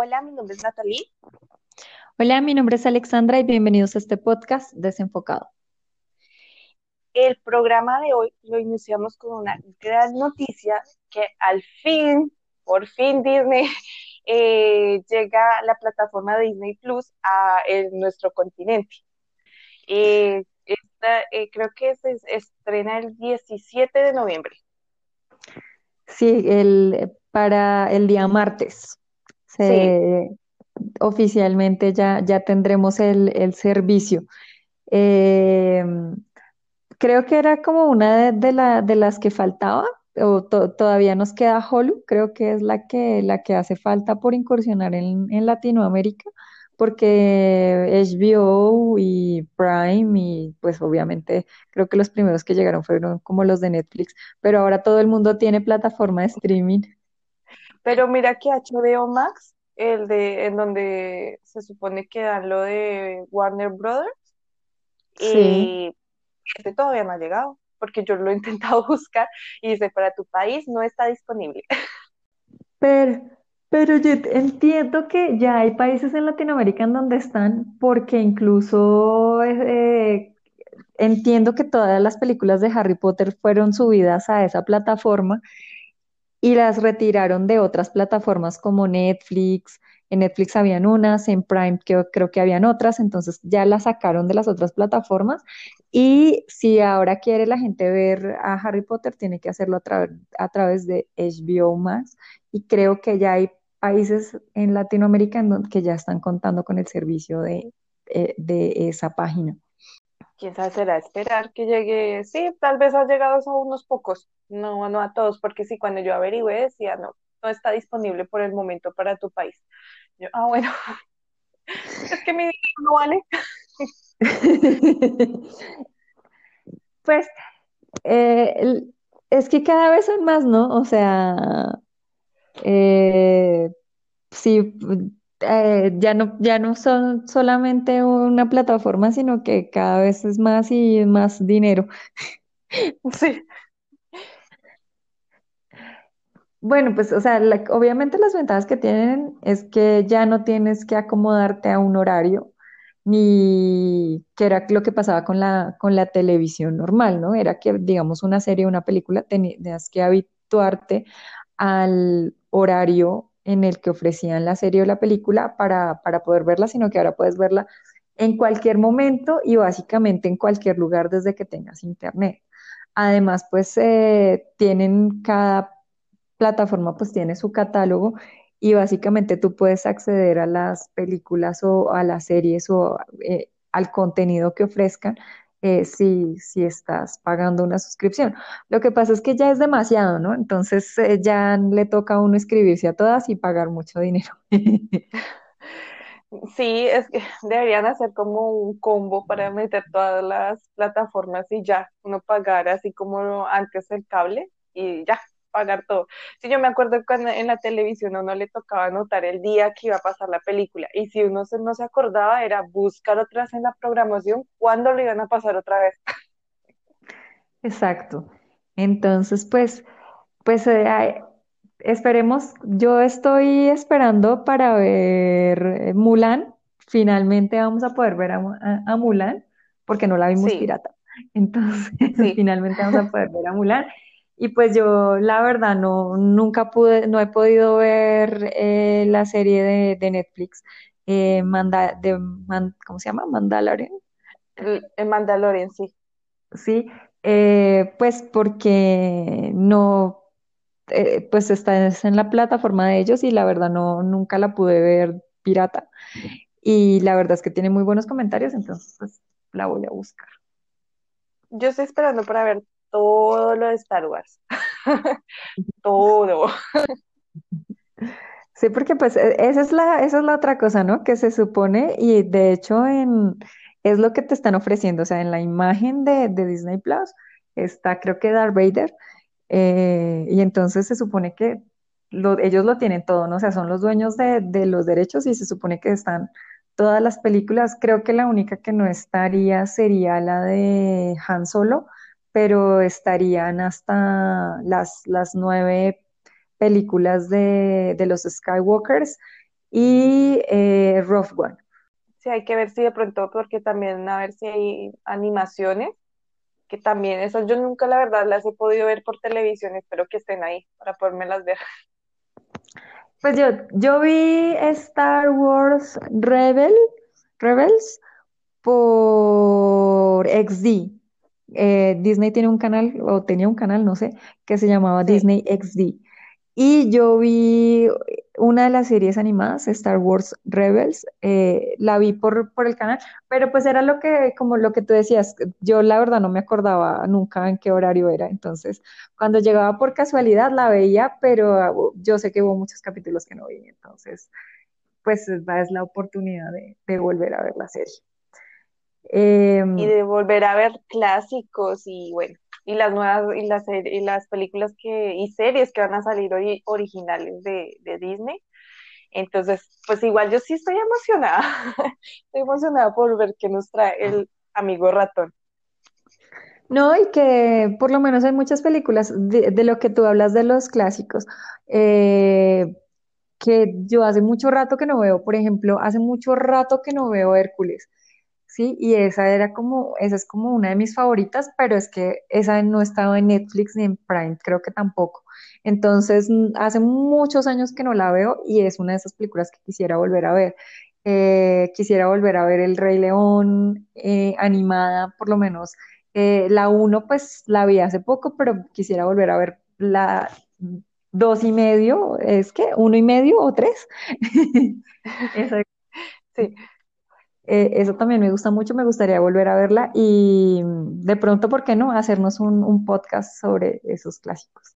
Hola, mi nombre es Natalie. Hola, mi nombre es Alexandra y bienvenidos a este podcast Desenfocado. El programa de hoy lo iniciamos con una gran noticia que al fin, por fin Disney eh, llega la plataforma Disney Plus a nuestro continente. Eh, eh, creo que se estrena el 17 de noviembre. Sí, el, para el día martes. Oficialmente ya, ya tendremos el, servicio. creo que era como una de, de las que faltaba, o todavía nos queda Hulu, creo que es la que, la que hace falta por incursionar en, Latinoamérica, porque HBO y Prime y pues obviamente creo que los primeros que llegaron fueron como los de Netflix, pero ahora todo el mundo tiene plataforma de streaming. Pero mira que HBO Max, el de en donde se supone que dan lo de Warner Brothers, y este todavía no ha llegado porque yo lo he intentado buscar y dice, para tu país no está disponible. Pero, pero yo entiendo que ya hay países en Latinoamérica en donde están, porque incluso eh, entiendo que todas las películas de Harry Potter fueron subidas a esa plataforma y las retiraron de otras plataformas como Netflix, en Netflix habían unas, en Prime creo, que habían otras, entonces ya las sacaron de las otras plataformas. Y si ahora quiere la gente ver a Harry Potter, tiene que hacerlo a, a través de HBO Max. Y creo que ya hay países en Latinoamérica en donde, que ya están contando con el servicio de, eh, de esa página. Quién sabe, será esperar que llegue. Sí, tal vez ha llegado a unos pocos, no, no a todos, porque sí, cuando yo averigüé decía, no, no está disponible por el momento para tu país. Yo, ah, bueno, es que mi dinero no vale. pues eh, es que cada vez son más, ¿no? O sea, eh, sí, eh, ya no, ya no son solamente una plataforma, sino que cada vez es más y más dinero. Sí. Bueno, pues, o sea, obviamente las ventajas que tienen es que ya no tienes que acomodarte a un horario, ni que era lo que pasaba con la, con la televisión normal, ¿no? Era que, digamos, una serie o una película tenías que habituarte al horario en el que ofrecían la serie o la película para, para poder verla, sino que ahora puedes verla en cualquier momento y básicamente en cualquier lugar desde que tengas internet. Además, pues eh, tienen cada plataforma pues tiene su catálogo y básicamente tú puedes acceder a las películas o a las series o eh, al contenido que ofrezcan eh, si, estás pagando una suscripción. Lo que pasa es que ya es demasiado, ¿no? Entonces eh, ya le toca a uno escribirse a todas y pagar mucho dinero. Sí, es que deberían hacer como un combo para meter todas las plataformas y ya, uno pagar así como antes el cable y ya, pagar todo. Sí, yo me acuerdo cuando en la televisión a uno le tocaba anotar el día que iba a pasar la película y si uno no se acordaba era buscar otra vez en la programación cuándo lo iban a pasar otra vez. Exacto. Entonces, pues, pues eh, esperemos, yo estoy esperando para ver eh, Mulan. Finalmente vamos a poder ver a, Mulan, porque no la vimos pirata. Entonces, finalmente vamos a poder ver a Mulan. Y pues yo, la verdad, no, nunca pude, no he podido ver eh, la serie de, Netflix, eh, Manda, de, ¿cómo se llama? Mandalorian. El, Mandalorian, sí. Sí, eh, pues porque no, pues está en la plataforma de ellos y la verdad no, nunca la pude ver pirata. Y la verdad es que tiene muy buenos comentarios, entonces pues la voy a buscar. Yo estoy esperando para ver todo lo de Star Wars. todo. Sí, porque pues e, esa es la, esa es la otra cosa, ¿no? Que se supone, y de hecho en, es lo que te están ofreciendo, o sea, en la imagen de, Disney Plus está creo que Darth Vader, eh, y entonces se supone que ellos lo tienen todo, ¿no? O sea, son los dueños de, de los derechos y se supone que están todas las películas, creo que la única que no estaría sería la de Han Solo, pero estarían hasta las, las nueve películas de, los Skywalkers y eh, Rough One. Sí, hay que ver si de pronto, porque también a ver si hay animaciones, que también esas yo nunca la verdad las he podido ver por televisión, espero que estén ahí para las ver. Pues yo, yo vi Star Wars Rebel, Rebels por XD. Eh, Disney tiene un canal, o tenía un canal, no sé, que se llamaba Disney XD. Y yo vi una de las series animadas, Star Wars Rebels, eh, la vi por, por el canal, pero pues era lo que, como lo que tú decías, yo la verdad no me acordaba nunca en qué horario era, entonces cuando llegaba por casualidad la veía, pero yo sé que hubo muchos capítulos que no vi, entonces pues es la oportunidad de, de volver a ver la serie. Em, y de volver a ver clásicos y bueno, y las nuevas y las, y las películas que y series que van a salir hoy originales de, de Disney. Entonces, pues igual yo sí estoy emocionada. estoy emocionada por ver qué nos trae el amigo ratón. No, y que por lo menos hay muchas películas de, de lo que tú hablas de los clásicos, eh, que yo hace mucho rato que no veo, por ejemplo, hace mucho rato que no veo Hércules. ¿Sí? Y esa era como, esa es como una de mis favoritas, pero es que esa no estaba en Netflix ni en Prime, creo que tampoco. Entonces, mm, hace muchos años que no la veo y es una de esas películas que quisiera volver a ver. Eh, quisiera volver a ver El Rey León eh, animada, por lo menos. Eh, la uno, pues la vi hace poco, pero quisiera volver a ver la dos y medio, ¿es que? ¿Uno y medio o tres? sí. Eh, eso también me gusta mucho, me gustaría volver a verla y mm, de pronto, ¿por qué no? Hacernos un, podcast sobre esos clásicos.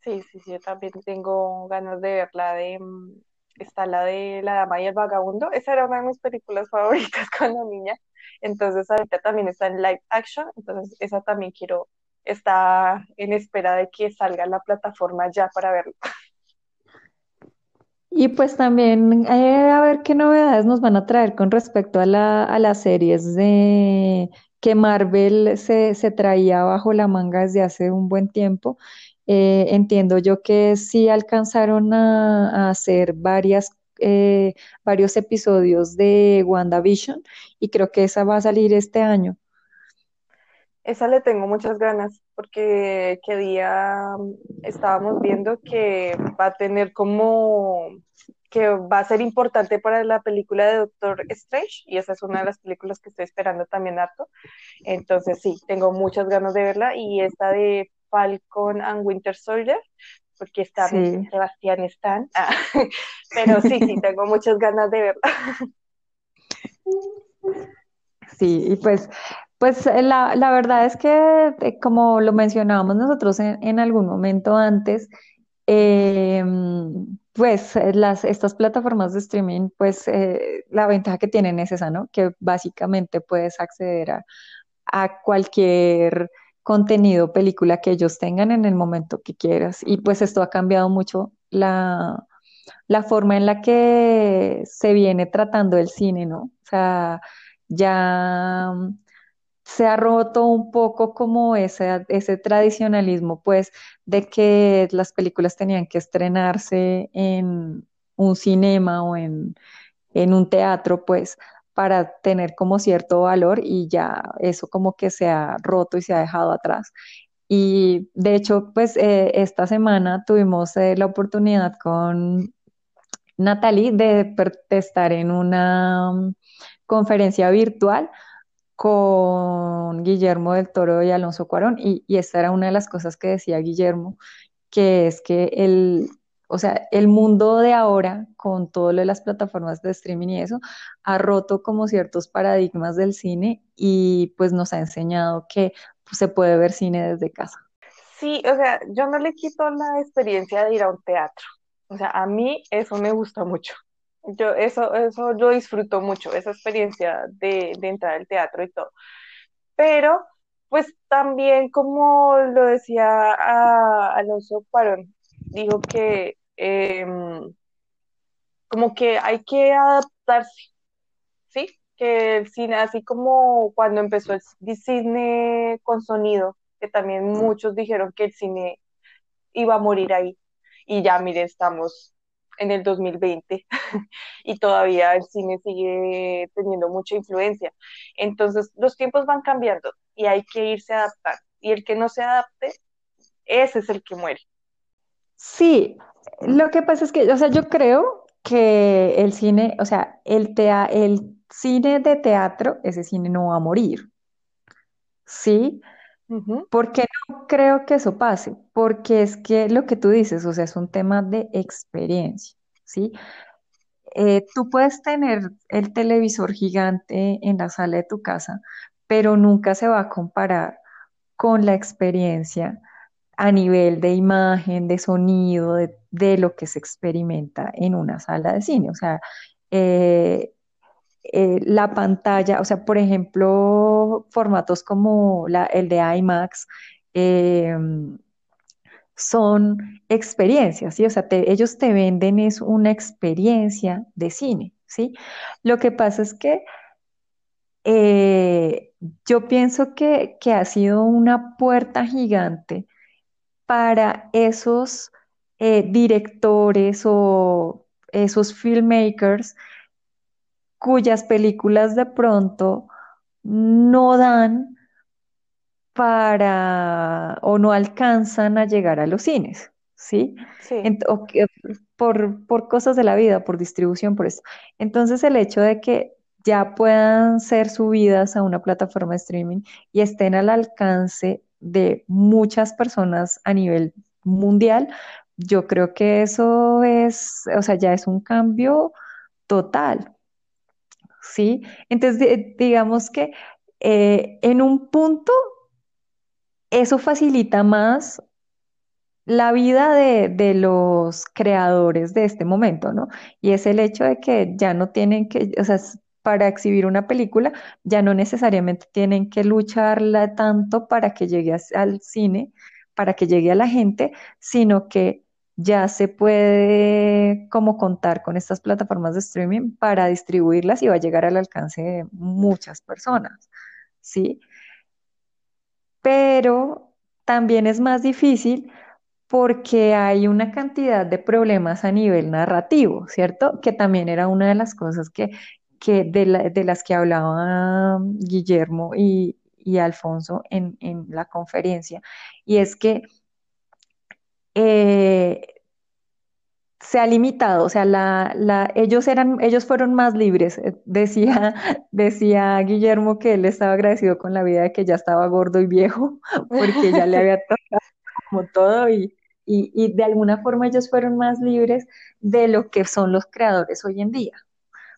Sí, sí, sí, yo también tengo ganas de verla de, mm, está la de La Dama y el Vagabundo, esa era una de mis películas favoritas cuando niña, entonces ahorita también está en live action, entonces esa también quiero, está en espera de que salga la plataforma ya para verla. Y pues también eh, a ver qué novedades nos van a traer con respecto a, la, a las series de que Marvel se, se, traía bajo la manga desde hace un buen tiempo. Eh, entiendo yo que sí alcanzaron a, hacer varias, eh, varios episodios de WandaVision y creo que esa va a salir este año. Esa le tengo muchas ganas porque qué día estábamos viendo que va a tener como que va a ser importante para la película de Doctor Strange y esa es una de las películas que estoy esperando también harto. Entonces sí, tengo muchas ganas de verla y esta de Falcon and Winter Soldier porque está Sebastián Stan, ah, pero sí, sí, tengo muchas ganas de verla. Sí, y pues pues eh, la, la verdad es que, eh, como lo mencionábamos nosotros en, en algún momento antes, eh, pues las, estas plataformas de streaming, pues la ventaja que tienen es esa, ¿no? Que básicamente puedes acceder a, a cualquier contenido, película que ellos tengan en el momento que quieras. Y pues esto ha cambiado mucho la, la forma en la que se viene tratando el cine, ¿no? O sea, ya se ha roto un poco como ese, ese tradicionalismo, pues, de que las películas tenían que estrenarse en un cinema o en, un teatro, pues, para tener como cierto valor y ya eso como que se ha roto y se ha dejado atrás. Y de hecho, pues eh, esta semana tuvimos eh, la oportunidad con Natalie de, de estar en una mm, conferencia virtual con Guillermo del Toro y Alonso Cuarón, y, esta era una de las cosas que decía Guillermo, que es que el, o sea, el mundo de ahora, con todo lo de las plataformas de streaming y eso, ha roto como ciertos paradigmas del cine y pues nos ha enseñado que se puede ver cine desde casa. Sí, o sea, yo no le quito la experiencia de ir a un teatro. O sea, a mí eso me gusta mucho. Yo eso, eso yo disfruto mucho, esa experiencia de, entrar al teatro y todo. Pero, pues también, como lo decía a Alonso Cuarón, dijo que em, como que hay que adaptarse, ¿sí? Que el cine, así como cuando empezó el cine con sonido, que también muchos dijeron que el cine iba a morir ahí. Y ya, mire, estamos en el 2020 y todavía el cine sigue teniendo mucha influencia. Entonces, los tiempos van cambiando y hay que irse a adaptar. Y el que no se adapte, ese es el que muere. Sí, lo que pasa es que, o sea, yo creo que el cine, o sea, el, el cine de teatro, ese cine no va a morir. ¿Sí? ¿Por qué no creo que eso pase? Porque es que lo que tú dices, o sea, es un tema de experiencia, ¿sí? Eh, tú puedes tener el televisor gigante en la sala de tu casa, pero nunca se va a comparar con la experiencia a nivel de imagen, de sonido, de, lo que se experimenta en una sala de cine. O sea, eh, eh, la pantalla, o sea, por ejemplo, formatos como el de IMAX, em, son experiencias, ¿sí? O sea, ellos te venden es una experiencia de cine, ¿sí? Lo que pasa es que eh, yo pienso que, que, ha sido una puerta gigante para esos eh, directores o esos filmmakers cuyas películas de pronto no dan para o no alcanzan a llegar a los cines, ¿sí? Sí. por, por cosas de la vida, por distribución, por esto. Entonces el hecho de que ya puedan ser subidas a una plataforma de streaming y estén al alcance de muchas personas a nivel mundial, yo creo que eso es, o sea, ya es un cambio total. Entonces, digamos que eh, en un punto eso facilita más la vida de, de, los creadores de este momento, ¿no? Y es el hecho de que ya no tienen que, o sea, para exhibir una película, ya no necesariamente tienen que lucharla tanto para que llegue al cine, para que llegue a la gente, sino que ya se puede como contar con estas plataformas de streaming para distribuirlas y va a llegar al alcance de muchas personas, ¿sí? Pero también es más difícil porque hay una cantidad de problemas a nivel narrativo, ¿cierto? Que también era una de las cosas que, que de, las que hablaban Guillermo y, Alfonso en, la conferencia, y es que eh, se ha limitado, o sea, la, ellos, eran, ellos fueron más libres. Eh, decía, decía Guillermo que él estaba agradecido con la vida de que ya estaba gordo y viejo, porque ya le había tocado como todo y, y de alguna forma ellos fueron más libres de lo que son los creadores hoy en día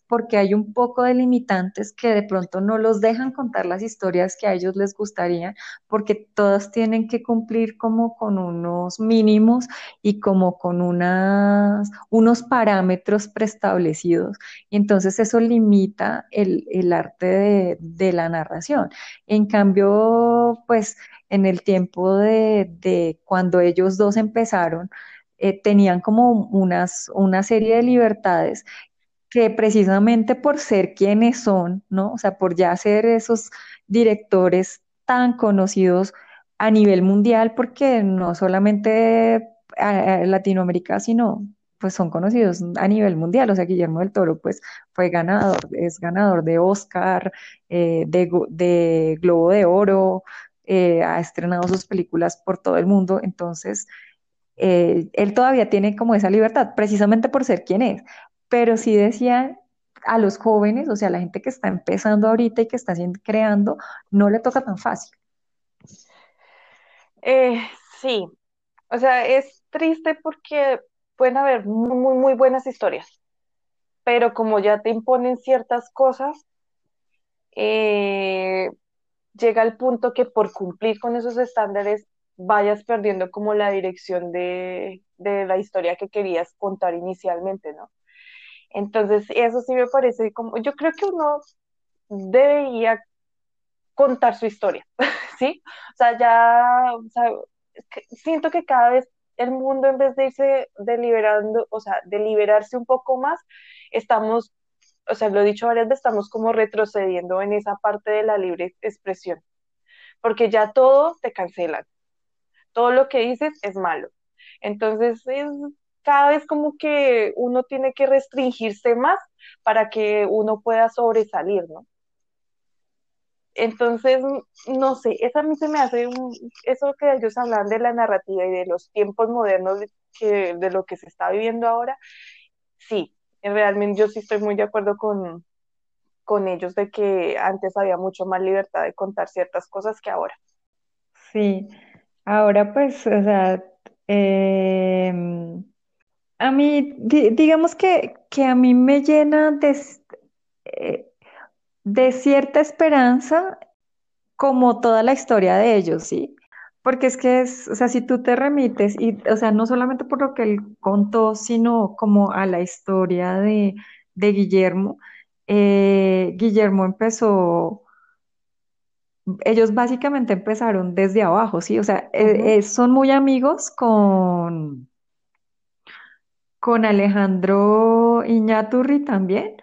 porque hay un poco de limitantes que de pronto no los dejan contar las historias que a ellos les gustaría, porque todas tienen que cumplir como con unos mínimos y como con unas, unos parámetros preestablecidos. Y entonces eso limita el, arte de, la narración. En cambio, pues en el tiempo de, cuando ellos dos empezaron, eh, tenían como unas, una serie de libertades que precisamente por ser quienes son, ¿no? O sea, por ya ser esos directores tan conocidos a nivel mundial, porque no solamente Latinoamérica, sino pues son conocidos a nivel mundial. O sea, Guillermo del Toro, pues fue ganador, es ganador de Oscar, eh, de, Globo de Oro, eh, ha estrenado sus películas por todo el mundo. Entonces, eh, él todavía tiene como esa libertad, precisamente por ser quien es pero sí decían a los jóvenes, o sea, a la gente que está empezando ahorita y que está creando, no le toca tan fácil. Eh, sí, o sea, es triste porque pueden haber muy, muy, muy buenas historias, pero como ya te imponen ciertas cosas, eh, llega el punto que por cumplir con esos estándares vayas perdiendo como la dirección de, de la historia que querías contar inicialmente, ¿no? Entonces, eso sí me parece como, yo creo que uno debería contar su historia, ¿sí? O sea, ya, o sea, siento que cada vez el mundo en vez de irse deliberando, o sea, de liberarse un poco más, estamos, o sea, lo he dicho varias veces, estamos como retrocediendo en esa parte de la libre expresión, porque ya todo te cancelan, todo lo que dices es malo. Entonces, es cada vez como que uno tiene que restringirse más para que uno pueda sobresalir, ¿no? Entonces, no sé, esa a mí se me hace un, eso que ellos hablan de la narrativa y de los tiempos modernos de, que, de lo que se está viviendo ahora, sí, realmente yo sí estoy muy de acuerdo con, con ellos de que antes había mucho más libertad de contar ciertas cosas que ahora. Sí, ahora pues, o sea, em, a mí, digamos que, que, a mí me llena de, eh, de cierta esperanza como toda la historia de ellos, ¿sí? Porque es que es, o sea, si tú te remites, y, o sea, no solamente por lo que él contó, sino como a la historia de, de Guillermo, eh, Guillermo empezó, ellos básicamente empezaron desde abajo, ¿sí? O sea, eh, eh, son muy amigos con, con Alejandro Iñaturri también,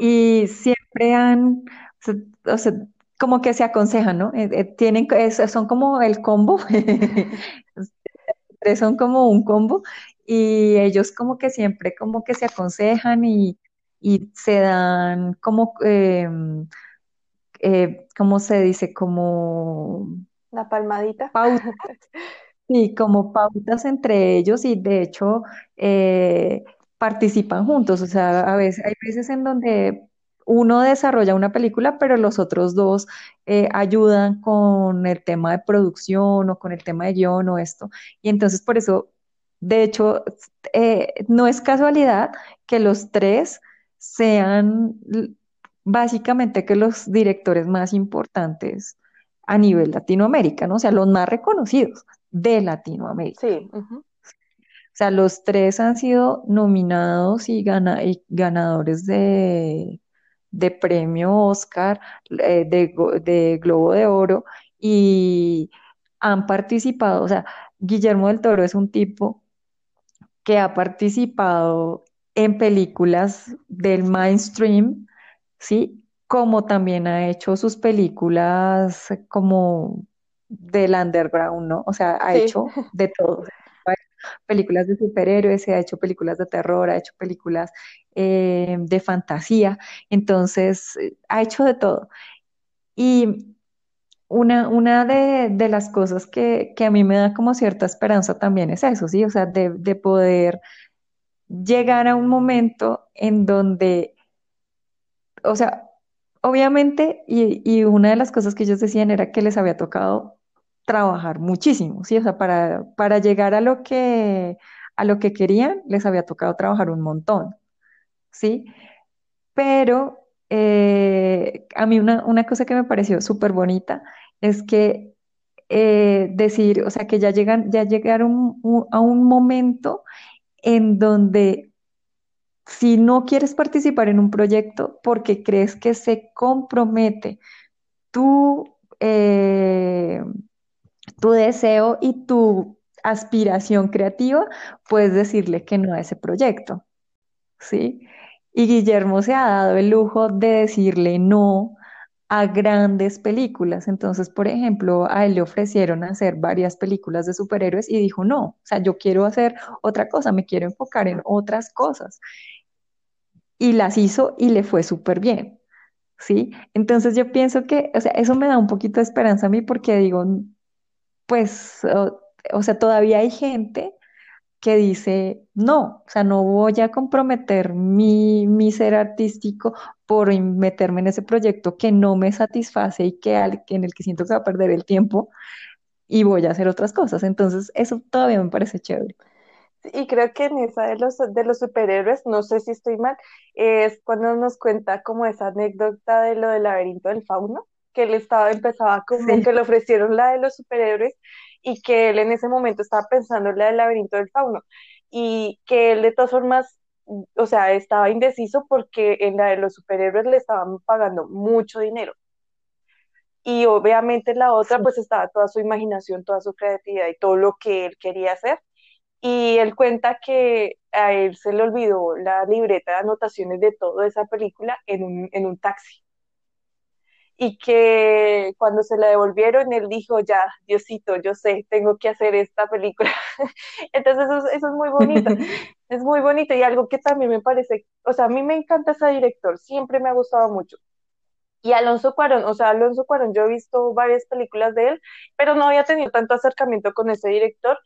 y siempre han, o sea, como que se aconsejan, ¿no? tienen, son como el combo, son como un combo, y ellos como que siempre como que se aconsejan y y se dan como, eh, eh, ¿cómo se dice? Como... La palmadita. Pautas. Sí, como pautas entre ellos y de hecho eh, participan juntos. O sea, a veces hay veces en donde uno desarrolla una película, pero los otros dos ayudan con el tema de producción o con el tema de guion o esto. Y entonces por eso, de hecho, no es casualidad que los tres sean básicamente que los directores más importantes a nivel Latinoamérica, ¿no? O sea, los más reconocidos de Latinoamérica. Sí. O sea, los tres han sido nominados y, ganadores de, premio Oscar, eh, de, de Globo de Oro, y han participado, o sea, Guillermo del Toro es un tipo que ha participado en películas del mainstream, ¿sí? Como también ha hecho sus películas como del underground, ¿no? O sea, ha hecho de todo. películas de superhéroes, ha hecho películas de terror, ha hecho películas eh, de fantasía, entonces ha hecho de todo. Y una, una de, las cosas que, a mí me da como cierta esperanza también es eso, ¿sí? O sea, de, de poder llegar a un momento en donde, o sea, obviamente, y, una de las cosas que ellos decían era que les había tocado trabajar muchísimo, ¿sí? O sea, para, para llegar a lo que, a lo que querían, les había tocado trabajar un montón, ¿sí? Pero eh, a mí una, cosa que me pareció súper bonita es que eh, decir, o sea, que ya llegan, ya llegaron a un momento en donde si no quieres participar en un proyecto porque crees que se compromete tu, eh, tu deseo y tu aspiración creativa, puedes decirle que no a ese proyecto. ¿Sí? Y Guillermo se ha dado el lujo de decirle no a grandes películas. Entonces, por ejemplo, a él le ofrecieron hacer varias películas de superhéroes y dijo, no, o sea, yo quiero hacer otra cosa, me quiero enfocar en otras cosas. Y las hizo y le fue súper bien, ¿sí? Entonces yo pienso que, o sea, eso me da un poquito de esperanza a mí porque digo, pues, o sea, todavía hay gente que dice, no, o sea, no voy a comprometer mi, mi ser artístico por meterme en ese proyecto que no me satisface y que, en el que siento que va a perder el tiempo y voy a hacer otras cosas. Entonces, eso todavía me parece chévere. Y creo que en esa de los, de los superhéroes, no sé si estoy mal, es cuando nos cuenta como esa anécdota de lo del laberinto del fauno, que él estaba, empezaba como que le ofrecieron la de los superhéroes y que él en ese momento estaba pensando en la del laberinto del fauno y que él de todas formas, o sea, estaba indeciso porque en la de los superhéroes le estaban pagando mucho dinero. Y obviamente la otra pues estaba toda su imaginación, toda su creatividad y todo lo que él quería hacer. Y él cuenta que a él se le olvidó la libreta de anotaciones de toda esa película en un, en un taxi y que cuando se la devolvieron, él dijo, ya, Diosito, yo sé, tengo que hacer esta película. Entonces eso, eso, es muy bonito, es muy bonito y algo que también me parece, o sea, a mí me encanta ese director, siempre me ha gustado mucho. Y Alonso Cuarón, o sea, Alonso Cuarón, yo he visto varias películas de él, pero no había tenido tanto acercamiento con ese director.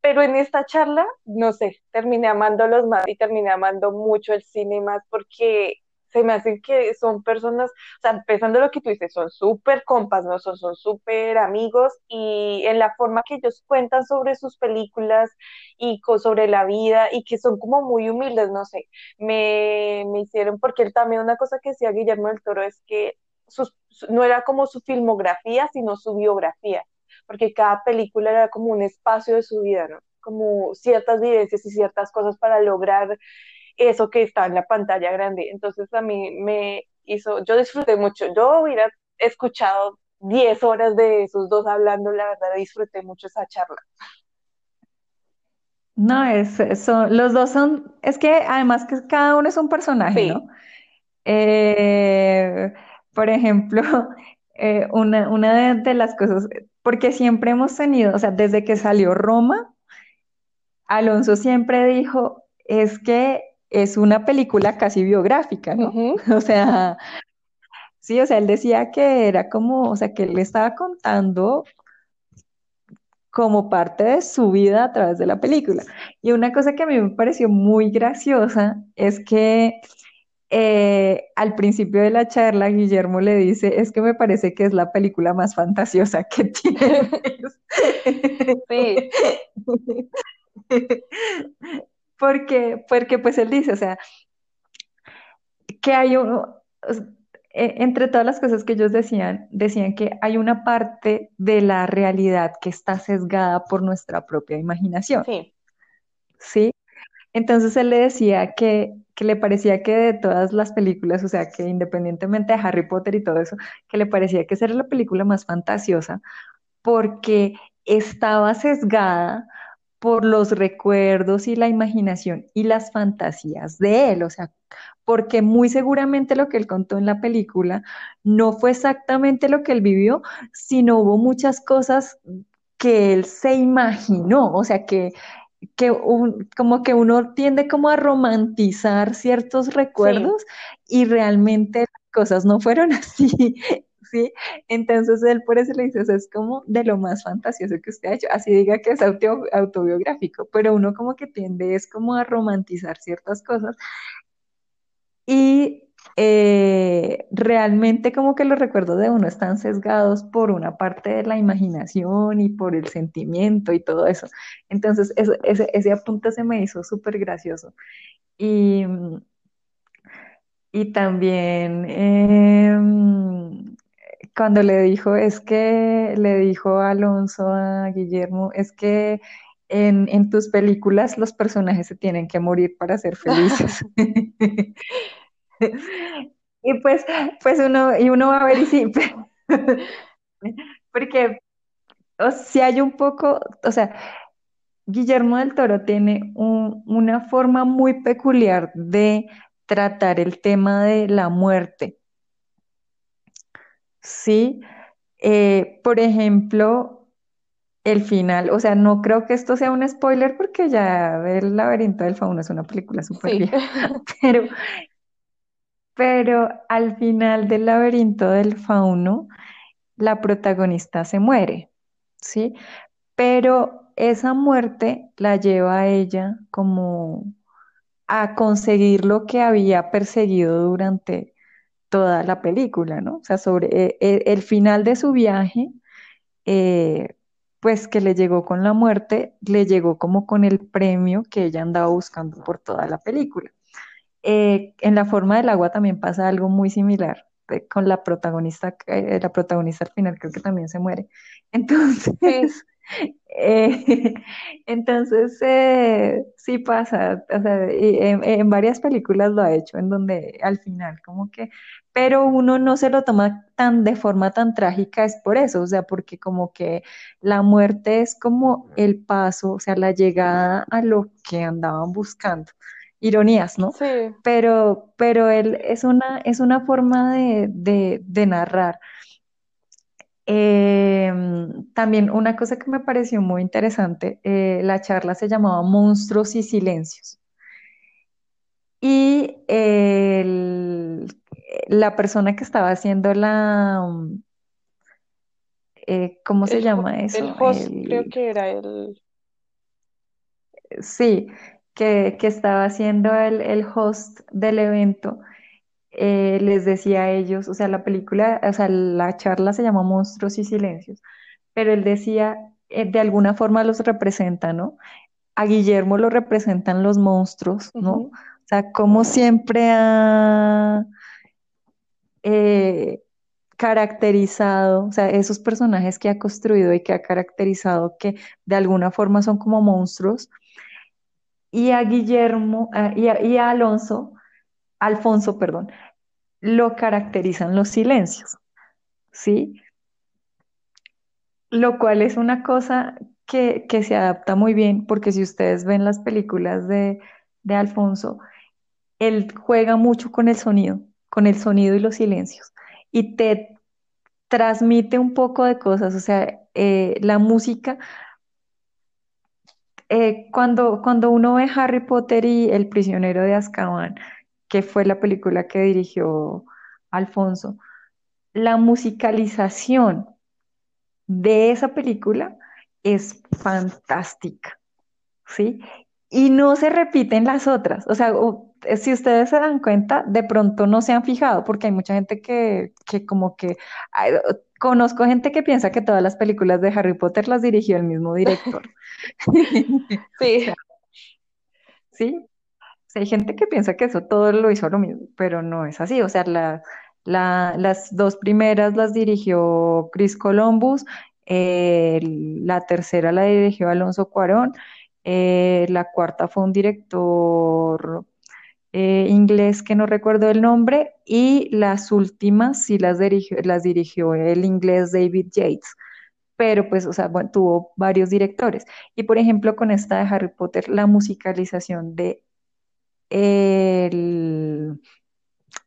Pero en esta charla, no sé, terminé amándolos más y terminé amando mucho el cine más porque se me hacen que son personas, o sea, empezando lo que tú dices, son súper compas, ¿no? Son súper amigos y en la forma que ellos cuentan sobre sus películas y sobre la vida y que son como muy humildes, no sé, me, me hicieron, porque él también una cosa que decía Guillermo del Toro es que sus, no era como su filmografía, sino su biografía, porque cada película era como un espacio de su vida, ¿no? Como ciertas vivencias y ciertas cosas para lograr eso que está en la pantalla grande. Entonces a mí me hizo, yo disfruté mucho, yo hubiera escuchado 10 horas de esos dos hablando, la verdad disfruté mucho esa charla. No, es, eso, los dos son, es que además que cada uno es un personaje, ¿no? Eh, por ejemplo, eh, una, una de, de, las cosas, porque siempre hemos tenido, o sea, desde que salió Roma, Alonso siempre dijo, es que es una película casi biográfica, ¿no? O sea, sí, o sea, él decía que era como, o sea, que él le estaba contando como parte de su vida a través de la película. Y una cosa que a mí me pareció muy graciosa es que eh, al principio de la charla Guillermo le dice, es que me parece que es la película más fantasiosa que tienes. Sí. Porque, porque pues él dice, o sea, que hay uno, e, entre todas las cosas que ellos decían, decían que hay una parte de la realidad que está sesgada por nuestra propia imaginación. Sí. ¿Sí? Entonces él le decía que, que, le parecía que de todas las películas, o sea, que independientemente de Harry Potter y todo eso, que le parecía que esa era la película más fantasiosa porque estaba sesgada por los recuerdos y la imaginación y las fantasías de él, o sea, porque muy seguramente lo que él contó en la película no fue exactamente lo que él vivió, sino hubo muchas cosas que él se imaginó, o sea, que, que como que uno tiende como a romantizar ciertos recuerdos y realmente las cosas no fueron así. ¿Sí? Entonces él por eso le dice, es como de lo más fantasioso que usted ha hecho, así diga que es autobiográfico, pero uno como que tiende es como a romantizar ciertas cosas y eh, realmente como que los recuerdos de uno están sesgados por una parte de la imaginación y por el sentimiento y todo eso. Entonces ese, ese apunte se me hizo súper gracioso. Y, y también... Eh, cuando le dijo, es que le dijo Alonso a Guillermo, es que en, tus películas los personajes se tienen que morir para ser felices. y pues, pues uno, y uno va a ver y sí, porque o si hay un poco, o sea, Guillermo del Toro tiene una forma muy peculiar de tratar el tema de la muerte ¿sí? Eh, por ejemplo, el final, o sea, no creo que esto sea un spoiler porque ya El laberinto del fauno es una película súper vieja, pero, pero al final del laberinto del fauno, la protagonista se muere, ¿sí? Pero esa muerte la lleva a ella como a conseguir lo que había perseguido durante toda la película, ¿no? O sea, sobre eh, eh, el final de su viaje, eh, pues que le llegó con la muerte, le llegó como con el premio que ella andaba buscando por toda la película. en la forma del agua también pasa algo muy similar con la protagonista, la protagonista al final creo que también se muere. Entonces, eh, entonces, eh, sí pasa, o sea, en, varias películas lo ha hecho, en donde al final como que, pero uno no se lo toma tan de forma tan trágica, es por eso, o sea, porque como que la muerte es como el paso, o sea, la llegada a lo que andaban buscando. ironías, ¿no? Sí. Pero, pero él es una, es una forma de, de, de narrar. Eh, también una cosa que me pareció muy interesante, eh, la charla se llamaba Monstruos y Silencios. Y el- la persona que estaba haciendo la, um, eh, ¿cómo se El, llama el eso? host creo El, que era el... sí, que, que estaba haciendo el, el host del evento, eh, les decía a ellos, o sea, la película, o sea, la charla se llama Monstruos y Silencios, pero él decía, eh, de alguna forma los representa, ¿no? A Guillermo lo representan los monstruos, ¿no? O sea, como siempre ha eh, caracterizado, o sea, esos personajes que ha construido y que ha caracterizado que de alguna forma son como monstruos, y a Guillermo, y, a, y a Alonso, Alfonso, perdón, lo caracterizan los silencios, ¿sí? Lo cual es una cosa que, que se adapta muy bien, porque si ustedes ven las películas de, de Alfonso, él juega mucho con el sonido, con el sonido y los silencios, y te transmite un poco de cosas, o sea, eh, la música, eh, cuando, cuando uno ve Harry Potter y El prisionero de Azkaban, que fue la película que dirigió Alfonso, la musicalización de esa película es fantástica, ¿sí? Y no se repiten las otras, o sea, si ustedes se dan cuenta, de pronto no se han fijado, porque hay mucha gente que, que como que, ay, conozco gente que piensa que todas las películas de Harry Potter las dirigió el mismo director. O Sí. sea, ¿sí? Hay gente que piensa que eso todo lo hizo lo mismo, pero no es así. O sea, la- la- las dos primeras las dirigió Chris Columbus, la tercera la dirigió Alonso Cuarón, eh, la cuarta fue un director eh, inglés que no recuerdo el nombre, y las últimas sí las dirigió, las dirigió el inglés David Yates. Pero pues, o sea, tuvo varios directores. Y por ejemplo, con esta de Harry Potter, la musicalización de el,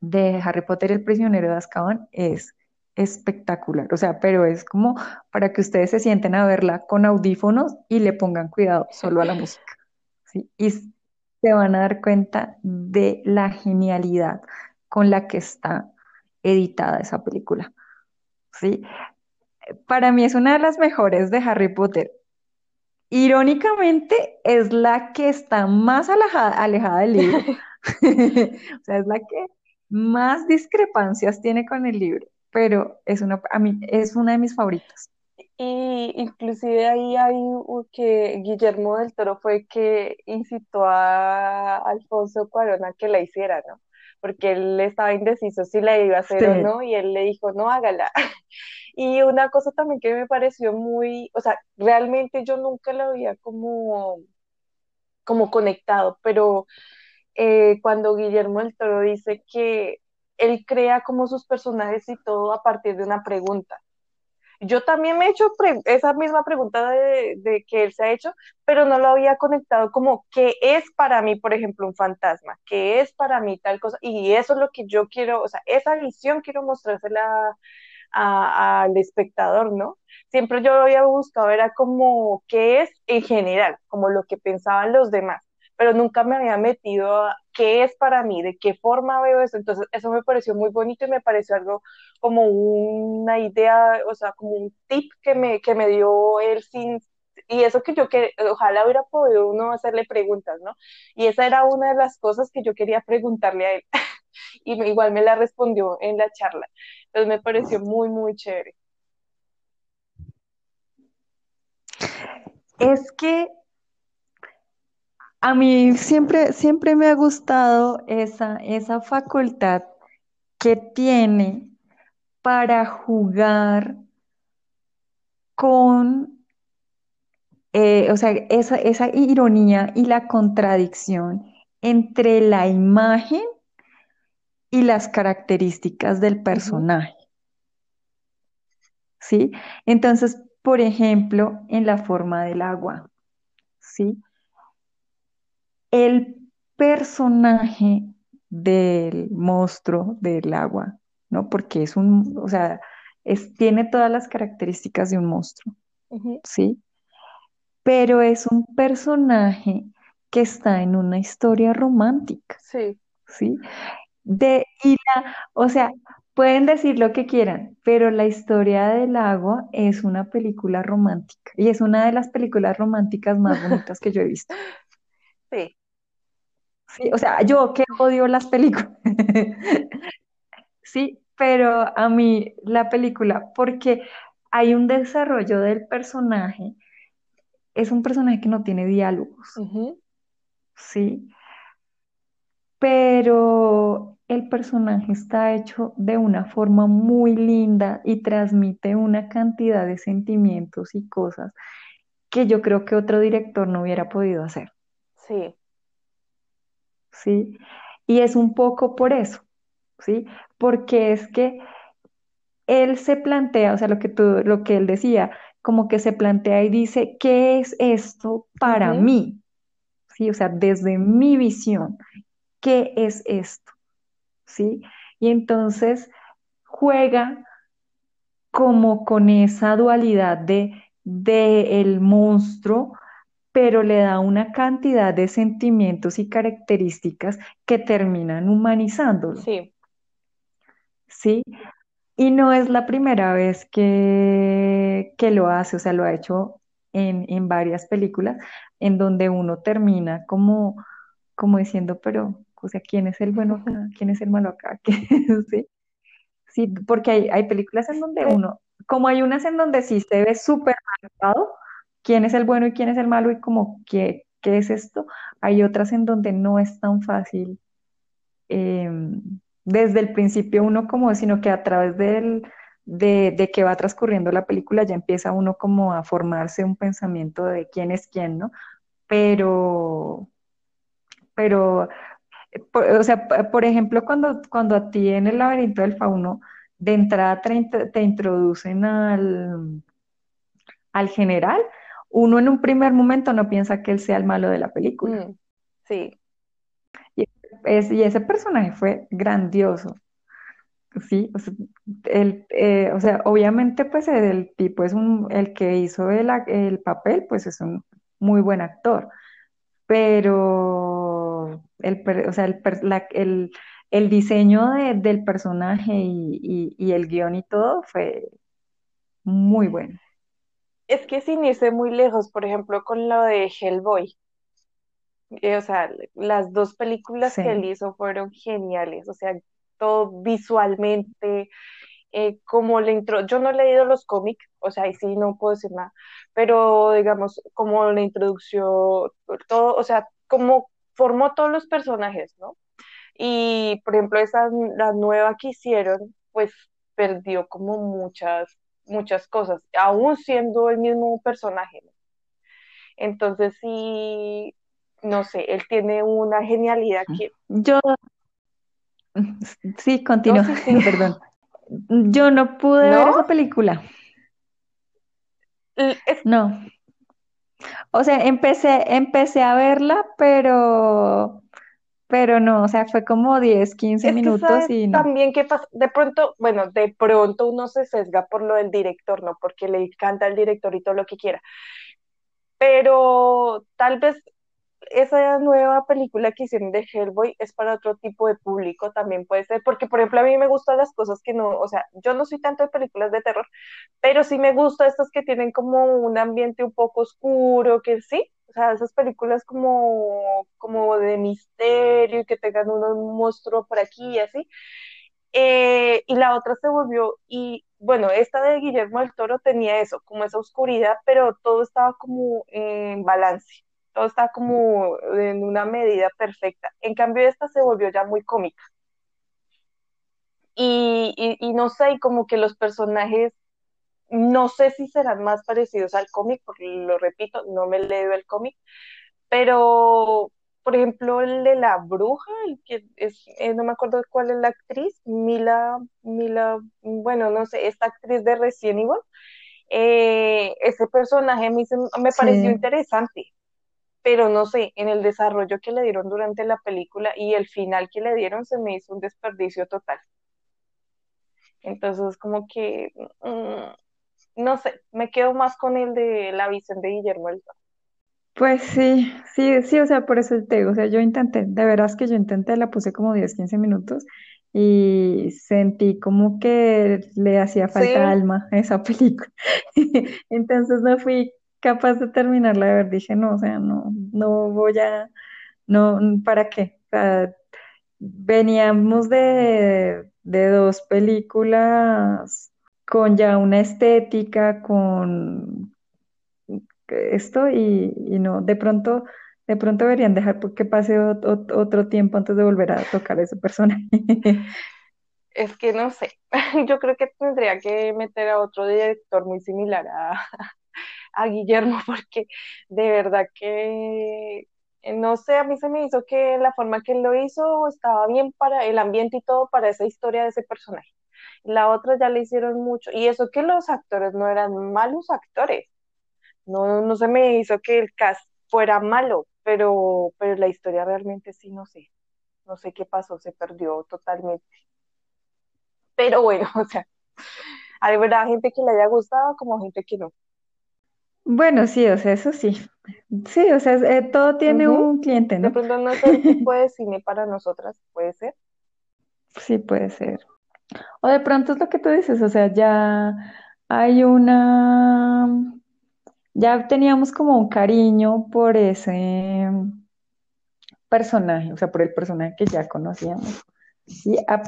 de Harry Potter, el prisionero de Azkaban es espectacular, o sea, pero es como para que ustedes se sienten a verla con audífonos y le pongan cuidado solo a la música, ¿sí? Y se van a dar cuenta de la genialidad con la que está editada esa película, ¿sí? Para mí es una de las mejores de Harry Potter. Irónicamente, es la que está más alejada, alejada del libro. O sea, es la que más discrepancias tiene con el libro, pero es una, a mí, es una de mis favoritas. Y inclusive ahí hay que Guillermo del Toro fue que incitó a Alfonso Cuarón a que la hiciera, ¿no? Porque él estaba indeciso si la iba a hacer o no, y él le dijo, no, hágala. Y una cosa también que me pareció muy, o sea, realmente yo nunca la había como, como conectado, pero eh, cuando Guillermo del Toro dice que él crea como sus personajes y todo a partir de una pregunta. Yo también me he hecho esa misma pregunta de, que él se ha hecho, pero no lo había conectado como qué es para mí, por ejemplo, un fantasma, qué es para mí tal cosa, y eso es lo que yo quiero, o sea, esa visión quiero mostrársela al espectador, ¿no? Siempre yo había buscado, era como qué es en general, como lo que pensaban los demás, pero nunca me había metido a qué es para mí, de qué forma veo eso, entonces eso me pareció muy bonito y me pareció algo como una idea, o sea, como un tip que me, que me dio él sin... Y eso que yo que ojalá hubiera podido uno hacerle preguntas, ¿no? Y esa era una de las cosas que yo quería preguntarle a él. Y igual me la respondió en la charla. Entonces me pareció muy, muy chévere. es que a mí siempre, siempre me ha gustado esa, esa facultad que tiene para jugar con, eh, o sea, esa, esa ironía y la contradicción entre la imagen y las características del personaje, ¿sí? Entonces, por ejemplo, en la forma del agua, ¿sí? Personaje del monstruo del agua, ¿no? Porque es un, o sea, es, tiene todas las características de un monstruo, ¿sí? Pero es un personaje que está en una historia romántica, Sí. ¿sí? De, y la, o sea, pueden decir lo que quieran, pero La historia del agua es una película romántica y es una de las películas románticas más bonitas que yo he visto. Sí. Sí, o sea, yo que odio las películas. Sí, pero a mí la película, porque hay un desarrollo del personaje, es un personaje que no tiene diálogos, ¿sí? Pero el personaje está hecho de una forma muy linda y transmite una cantidad de sentimientos y cosas que yo creo que otro director no hubiera podido hacer, Sí. ¿Sí? Y es un poco por eso, ¿sí? Porque es que él se plantea, o sea, lo que tú, lo que él decía, como que se plantea y dice, ¿qué es esto para mí? ¿Sí? O sea, desde mi visión, ¿qué es esto? ¿Sí? Y entonces juega como con esa dualidad de, de el monstruo, pero le da una cantidad de sentimientos y características que terminan humanizándolo, Sí. ¿sí? Y no es la primera vez que, que lo hace, o sea, lo ha hecho en, en varias películas en donde uno termina como, como diciendo, pero, o sea, ¿quién es el bueno acá? ¿Quién es el malo acá? ¿Sí? Sí, porque hay, hay películas en donde uno, como hay unas en donde sí se ve súper marcado quién es el bueno y quién es el malo y como, ¿qué, qué es esto? Hay otras en donde no es tan fácil eh, desde el principio uno como, sino que a través del, de, de que va transcurriendo la película ya empieza uno como a formarse un pensamiento de quién es quién, ¿no? Pero, pero, eh, o sea, por ejemplo, cuando, cuando a ti en el laberinto del fauno, de entrada te, te introducen al, al general, uno en un primer momento no piensa que él sea el malo de la película. mm, sí. Y, es- y ese personaje fue grandioso. Sí, o sea, el, eh, o sea, obviamente pues el tipo es un, el que hizo el, papel pues es un muy buen actor, pero el, o sea, el, la- diseño de- del personaje y, y- y el guion y todo fue muy bueno. Es que sin irse muy lejos, por ejemplo, con lo de Hellboy. eh, o sea, las dos películas que él hizo fueron geniales. O sea, todo visualmente, eh, como le intro, yo no he leído los cómics, o sea, ahí sí no puedo decir nada, pero digamos, como la introducción, todo, o sea, como formó todos los personajes, ¿no? Y por ejemplo, esa, la nueva que hicieron, pues perdió como muchas, muchas cosas, aún siendo el mismo personaje, ¿no? Entonces sí, no sé, él tiene una genialidad que, yo sí, no, continúo, sí, sí, perdón. Yo no pude ver esa película, Es, no. O sea, empecé, empecé a verla, pero Pero no, o sea, fue como 10 quince es que minutos sabes y no. también pasa, de pronto, bueno, de pronto uno se sesga por lo del director, ¿no? Porque le encanta el director y todo lo que quiera, pero tal vez esa nueva película que hicieron de Hellboy es para otro tipo de público, también puede ser, porque por ejemplo a mí me gustan las cosas que no, o sea, yo no soy tanto de películas de terror, pero sí me gustan estas que tienen como un ambiente un poco oscuro, que sí, o sea, esas películas como, como de misterio y que tengan un monstruo por aquí y así. Eh, y la otra se volvió, y bueno, esta de Guillermo del Toro tenía eso, como esa oscuridad, pero todo estaba como en balance, todo estaba como en una medida perfecta. En cambio, esta se volvió ya muy cómica. Y, y, y no sé, y como que los personajes, no sé si serán más parecidos al cómic, porque lo repito, no me leo el cómic, pero por ejemplo, el de la bruja, el que es, eh, no me acuerdo cuál es la actriz, Mila, Mila, bueno, no sé, esta actriz de Resident Evil, eh, ese personaje a mí se- me pareció interesante. Pero no sé, en el desarrollo que le dieron durante la película y el final que le dieron se me hizo un desperdicio total. Entonces, como que, mm, no sé, me quedo más con el de la visión de Guillermo del Toro. Pues sí, sí, sí, o sea, por eso te digo, o sea, yo intenté, de veras que yo intenté, la puse como 10, 15 minutos y sentí como que le hacía falta Sí, alma a esa película. Entonces no fui capaz de terminarla de ver, dije, no, o sea, no, no voy a, no, ¿para qué? Veníamos de, de dos películas con ya una estética, con esto y, no, de pronto, de pronto deberían dejar que pase ot- ot- otro tiempo antes de volver a tocar ese personaje. es que no sé, yo creo que tendría que meter a otro director muy similar a, a Guillermo, porque de verdad que, eh, no sé, a mí se me hizo que la forma que él lo hizo estaba bien para el ambiente y todo para esa historia de ese personaje. La otra ya le hicieron mucho, y eso que los actores no eran malos actores, no, no se me hizo que el cast fuera malo, pero, pero la historia realmente sí, no sé, no sé qué pasó, se perdió totalmente. Pero bueno, o sea, hay verdad gente que le haya gustado como gente que no. Bueno, sí, o sea, eso sí. Sí, o sea, es- eh, todo tiene Ujú. un cliente, De ¿no? pronto no es el tipo de cine para nosotras, puede ser. Sí, puede ser. O de pronto es lo que tú dices, o sea, ya hay una, ya teníamos como un cariño por ese personaje, o sea, por el personaje que ya conocíamos. Y a,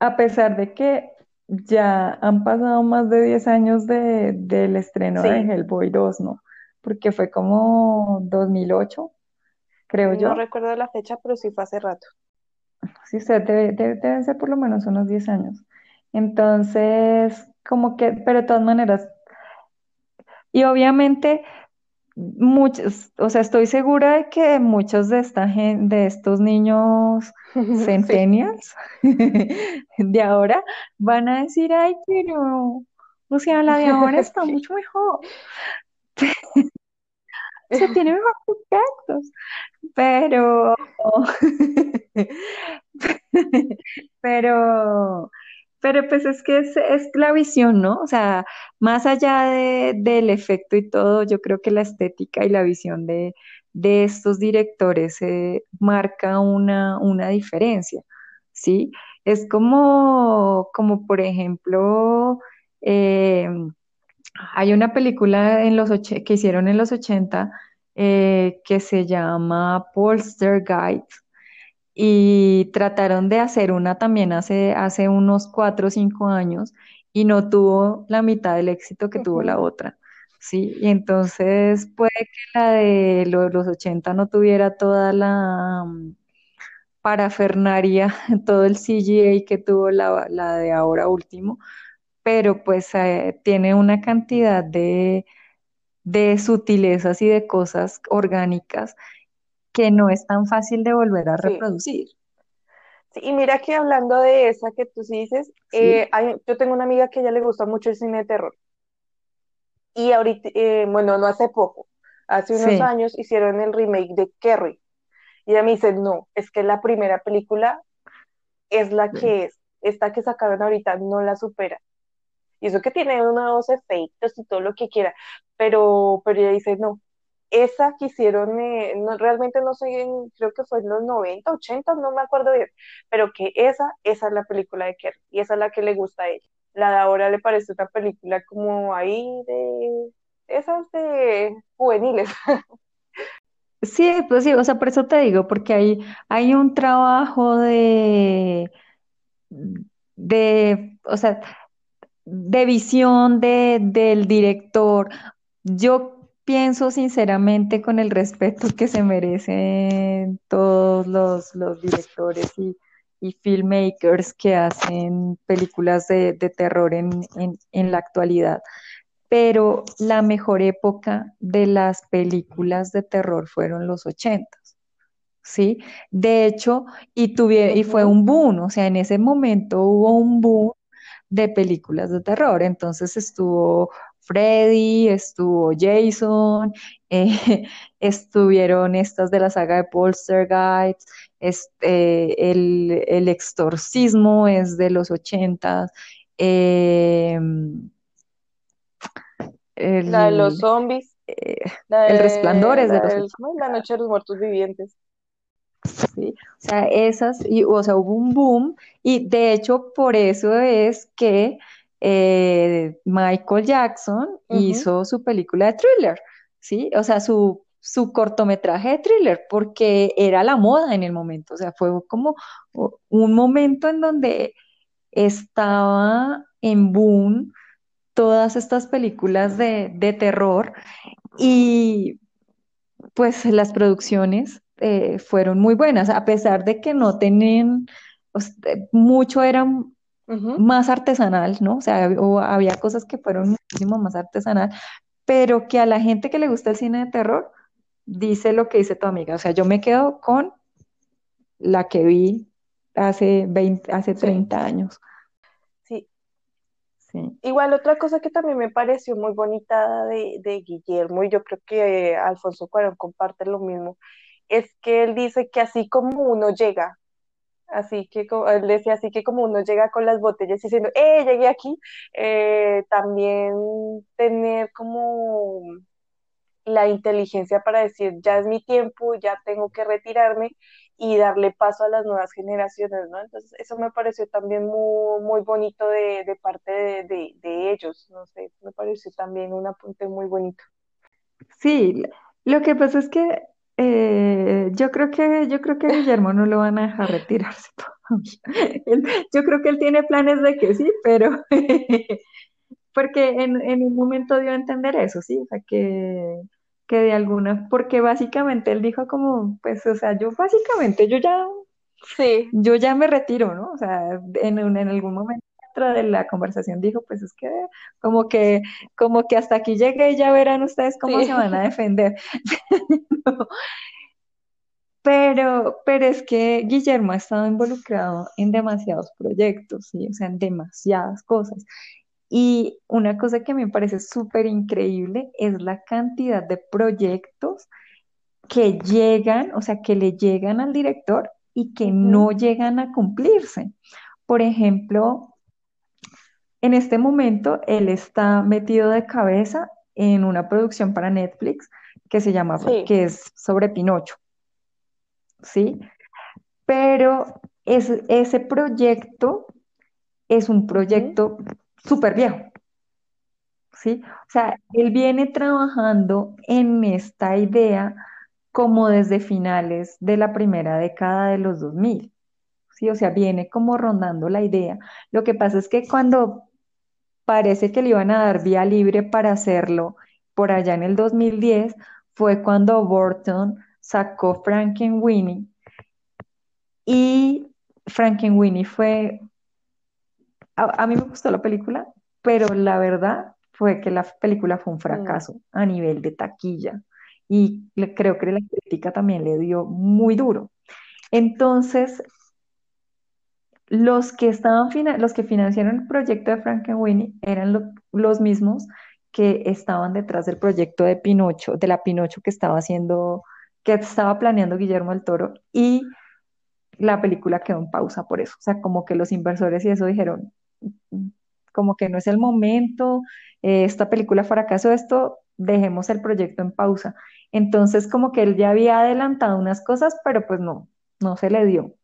a pesar de que ya han pasado más de 10 años de, del estreno de Sí, Hellboy 2, ¿no? Porque fue como 2008, creo no yo. recuerdo la fecha, pero sí fue hace rato. Sí, usted debe, debe- deben ser por lo menos unos 10 años. Entonces, como que, pero de todas maneras, y obviamente muchos, o sea, estoy segura de que muchos de esta de estos niños Sí, centennials de ahora van a decir, ay, pero, o sea, la de ahora está sí. mucho mejor, o sea, tiene mejores efectos, pero, pero, pero pues es que es, es la visión, ¿no? O sea, más allá de- del efecto y todo, yo creo que la estética y la visión de, de estos directores eh, marca una, una diferencia, ¿sí? Es como, como por ejemplo, eh, hay una película en los que hicieron en los 80 eh, que se llama Poltergeist y trataron de hacer una también hace, hace unos cuatro o cinco años y no tuvo la mitad del éxito que tuvo la otra, ¿sí? Y entonces puede que la de lo- los 80 no tuviera toda la mm, parafernaria, todo el CGI que tuvo la, la de ahora último, pero pues eh, tiene una cantidad de, de sutilezas y de cosas orgánicas que no es tan fácil de volver a Sí. reproducir, Sí, y mira que hablando de esa que tú sí dices, ¿sí? eh, hay- yo tengo una amiga que a ella le gusta mucho el cine de terror. Y ahorita, eh, bueno, no hace poco, hace unos Sí. años hicieron el remake de Carrie. Y ella me dice, no, es que la primera película es la Sí. que es. Esta que sacaron ahorita no la supera. Y eso que tiene nuevos efectos y todo lo que quiera. Pero, pero ella dice, no, esa que hicieron, eh, no, realmente no sé, en- creo que fue en los 90 80 no me acuerdo bien, pero que esa, esa es la película de Kerr y esa es la que le gusta a ella. La de ahora le parece una película como ahí de esas de juveniles. Sí, pues sí, o sea, por eso te digo, porque hay, hay un trabajo de, de, o sea, de visión de, del director. Yo pienso sinceramente con el respeto que se merecen todos los, los directores y, y filmmakers que hacen películas de, de terror en, en, la actualidad. pero la mejor época de las películas de terror fueron los ochentas, ¿sí? De hecho, y, y fue un boom, o sea, en ese momento hubo un boom de películas de terror, entonces estuvo Freddy, estuvo Jason, eh, estuvieron estas de la saga de Poltergeist, este, el, el exorcismo es de los ochentas, eh, La de los el, zombies, eh, el resplandor es de los. La noche de los muertos vivientes. ¿sí? O sea, esas, y, o sea, hubo un boom y de hecho por eso es que eh, Michael Jackson hizo su película de thriller, ¿sí? O sea, su, su cortometraje de thriller, porque era la moda en el momento, o sea, fue como un momento en donde estaba en boom todas estas películas de, de terror y pues las producciones eh, fueron muy buenas, a pesar de que no tenían, o sea, mucho eran más artesanal, ¿no? O sea, o había cosas que fueron muchísimo más artesanal, pero que a la gente que le gusta el cine de terror dice lo que dice tu amiga, o sea, yo me quedo con la que vi hace 20, hace Sí, 30 años, sí. sí. Igual otra cosa que también me pareció muy bonita de, de Guillermo, y yo creo que Alfonso Cuarón comparte lo mismo, es que él dice que así como uno llega, así que él decía así que como uno llega con las botellas diciendo, ¡eh, llegué aquí! eh, también tener como la inteligencia para decir, ya es mi tiempo, ya tengo que retirarme y darle paso a las nuevas generaciones, ¿no? Entonces, eso me pareció también muy, muy bonito de, de parte de, de, de ellos, no sé, me pareció también un apunte muy bonito. Sí, lo que pasa es que eh, yo creo que yo creo que a Guillermo no lo van a dejar retirarse todavía. Yo creo que él tiene planes de que sí, pero porque en, en un momento dio a entender eso, sí, o sea que que de alguna, porque básicamente él dijo como, pues, o sea, yo básicamente yo ya Sí, yo ya me retiro, ¿no? O sea, en, en algún momento dentro de la conversación dijo, pues es que como que como que hasta aquí llegué y ya verán ustedes cómo se sí, van a defender. Pero, pero es que Guillermo ha estado involucrado en demasiados proyectos, ¿sí? O sea, en demasiadas cosas. Y una cosa que me parece súper increíble es la cantidad de proyectos que llegan, o sea, que le llegan al director y que no llegan a cumplirse. Por ejemplo, en este momento él está metido de cabeza en una producción para Netflix que se llama, sí, que es sobre Pinocho, ¿sí? pero es, ese proyecto es un proyecto súper viejo, ¿sí? O sea, él viene trabajando en esta idea como desde finales de la primera década de los 2000, ¿sí? O sea, viene como rondando la idea. Lo que pasa es que cuando parece que le iban a dar vía libre para hacerlo por allá en el 2010, fue cuando Burton sacó Frankenweenie. Y Frankenweenie fue a, a mí me gustó la película, pero la verdad fue que la película fue un mm, fracaso a nivel de taquilla. Y le- creo que la crítica también le dio muy duro. Entonces, los que estaban los que financiaron el proyecto de Frankenweenie eran lo- los mismos que estaban detrás del proyecto de Pinocho, de la Pinocho que estaba haciendo, que estaba planeando Guillermo del Toro y la película quedó en pausa por eso. O sea, como que los inversores y eso dijeron, como que no es el momento, eh, esta película fracasó, esto, dejemos el proyecto en pausa. Entonces, como que él ya había adelantado unas cosas, pero pues no, no se le dio.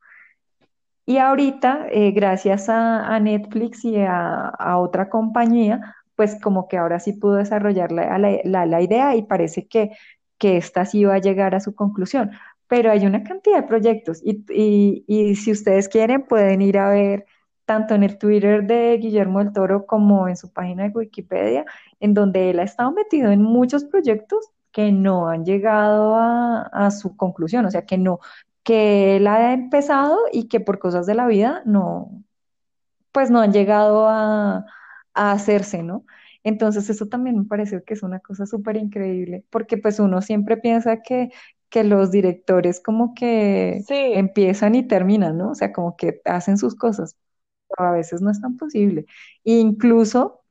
Y ahorita, eh, gracias a, Netflix y a, otra compañía, pues como que ahora sí pudo desarrollar la, idea y parece que, que esta sí va a llegar a su conclusión. Pero hay una cantidad de proyectos y si ustedes quieren pueden ir a ver tanto en el Twitter de Guillermo del Toro como en su página de Wikipedia, en donde él ha estado metido en muchos proyectos que no han llegado a, a su conclusión, o sea, que no, que él ha empezado y que por cosas de la vida no, pues no han llegado a, a hacerse, ¿no? Entonces eso también me parece que es una cosa súper increíble, porque pues uno siempre piensa que, que los directores como que sí, empiezan y terminan, ¿no? O sea, como que hacen sus cosas, pero a veces no es tan posible. Incluso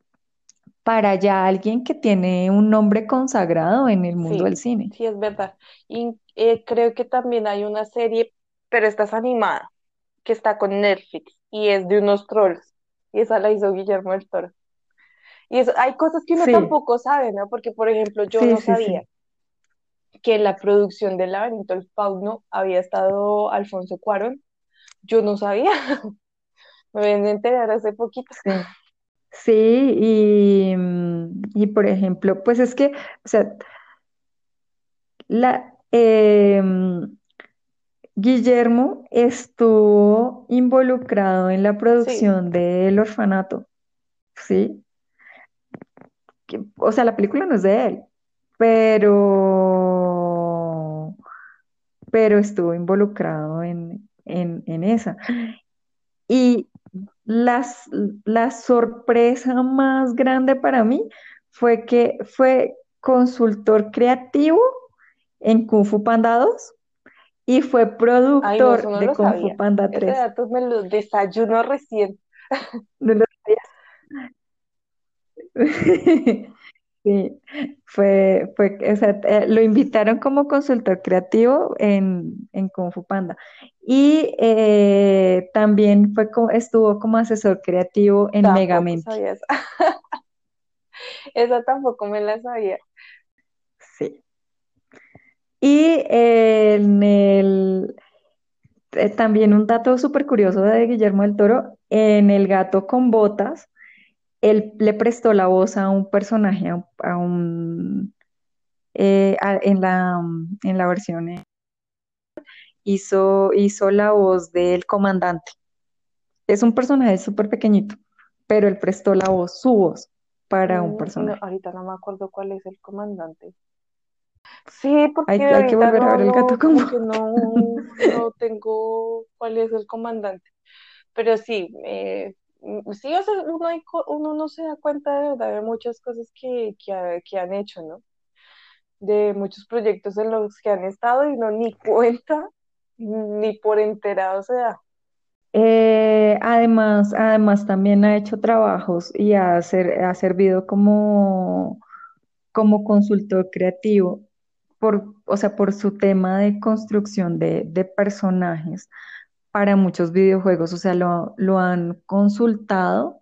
para ya alguien que tiene un nombre consagrado en el mundo del cine. sí es verdad. Y eh, creo que también hay una serie, pero esta es animada, que está con Netflix y es de unos trolls. Y esa la hizo Guillermo del Toro. Y eso, hay cosas que uno Sí, tampoco sabe, ¿no? Porque, por ejemplo, yo sí, no sabía que en la producción del Laberinto del Fauno había estado Alfonso Cuarón. Yo no sabía, me ven a enterar hace poquito. Sí, sí, y, mm, y por ejemplo, pues es que, o sea, la, em, Guillermo estuvo involucrado en la Sí, producción del orfanato, ¿sí? Que- o sea, la película no es de él, pero, pero estuvo involucrado en, en, en esa. Y las, la sorpresa más grande para mí fue que fue consultor creativo en Kung Fu Panda 2 y fue ay, no, productor no de Kung Fu sabía. Panda Ese 3. dato me lo desayuno recién. ¿No lo sabías? Sí, fue, fue, o sea, eh, lo invitaron como consultor creativo en, en Kung Fu Panda. Y eh, también fue, co- estuvo como asesor creativo en Tampoco Megamente. sabía eso. Esa tampoco me la sabía. Sí. Y en el, eh, también un dato súper curioso de Guillermo del Toro, en El gato con botas, él le prestó la voz a un personaje, a un, a un, eh, a- en la, en la versión, eh, hizo, hizo la voz del comandante. Es un personaje súper pequeñito, pero él prestó la voz, su voz, para un Mm, no, personaje. ahorita no me acuerdo cuál es el comandante. Sí, porque Hay, hay que volver a ver el gato como no, no tengo cuál es el comandante. Pero sí, eh, sí, o sea, uno, hay uno no se da cuenta de verdad de muchas cosas que, que, ha- que han hecho, ¿no? De muchos proyectos en los que han estado y uno ni cuenta, ni por enterado se da. Eh, además, además también ha hecho trabajos y ha, ser- ha servido como, como consultor creativo por, o sea, por su tema de construcción de, de personajes para muchos videojuegos. O sea, lo, lo han consultado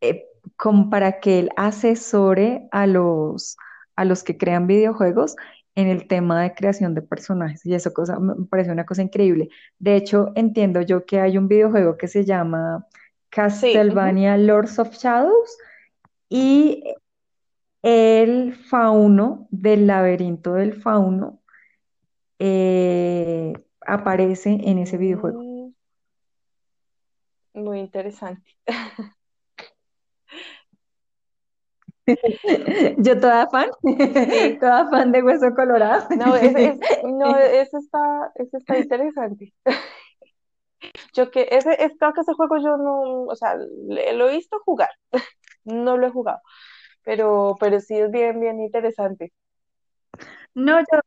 eh, como para que él asesore a los, a los que crean videojuegos en el tema de creación de personajes. Y eso cosa, me parece una cosa increíble. De hecho, entiendo yo que hay un videojuego que se llama Sí. Castlevania Lords of Shadows y el fauno del laberinto del fauno eh, aparece en ese videojuego. Mm, muy interesante. Yo toda fan, Sí, toda fan de Hueso Colorado. no, es, es, no, eso está, eso está interesante. Yo que ese, es, creo que ese juego yo no, o sea, le- lo he visto jugar, no lo he jugado, pero, pero sí es bien, bien interesante. No, yo,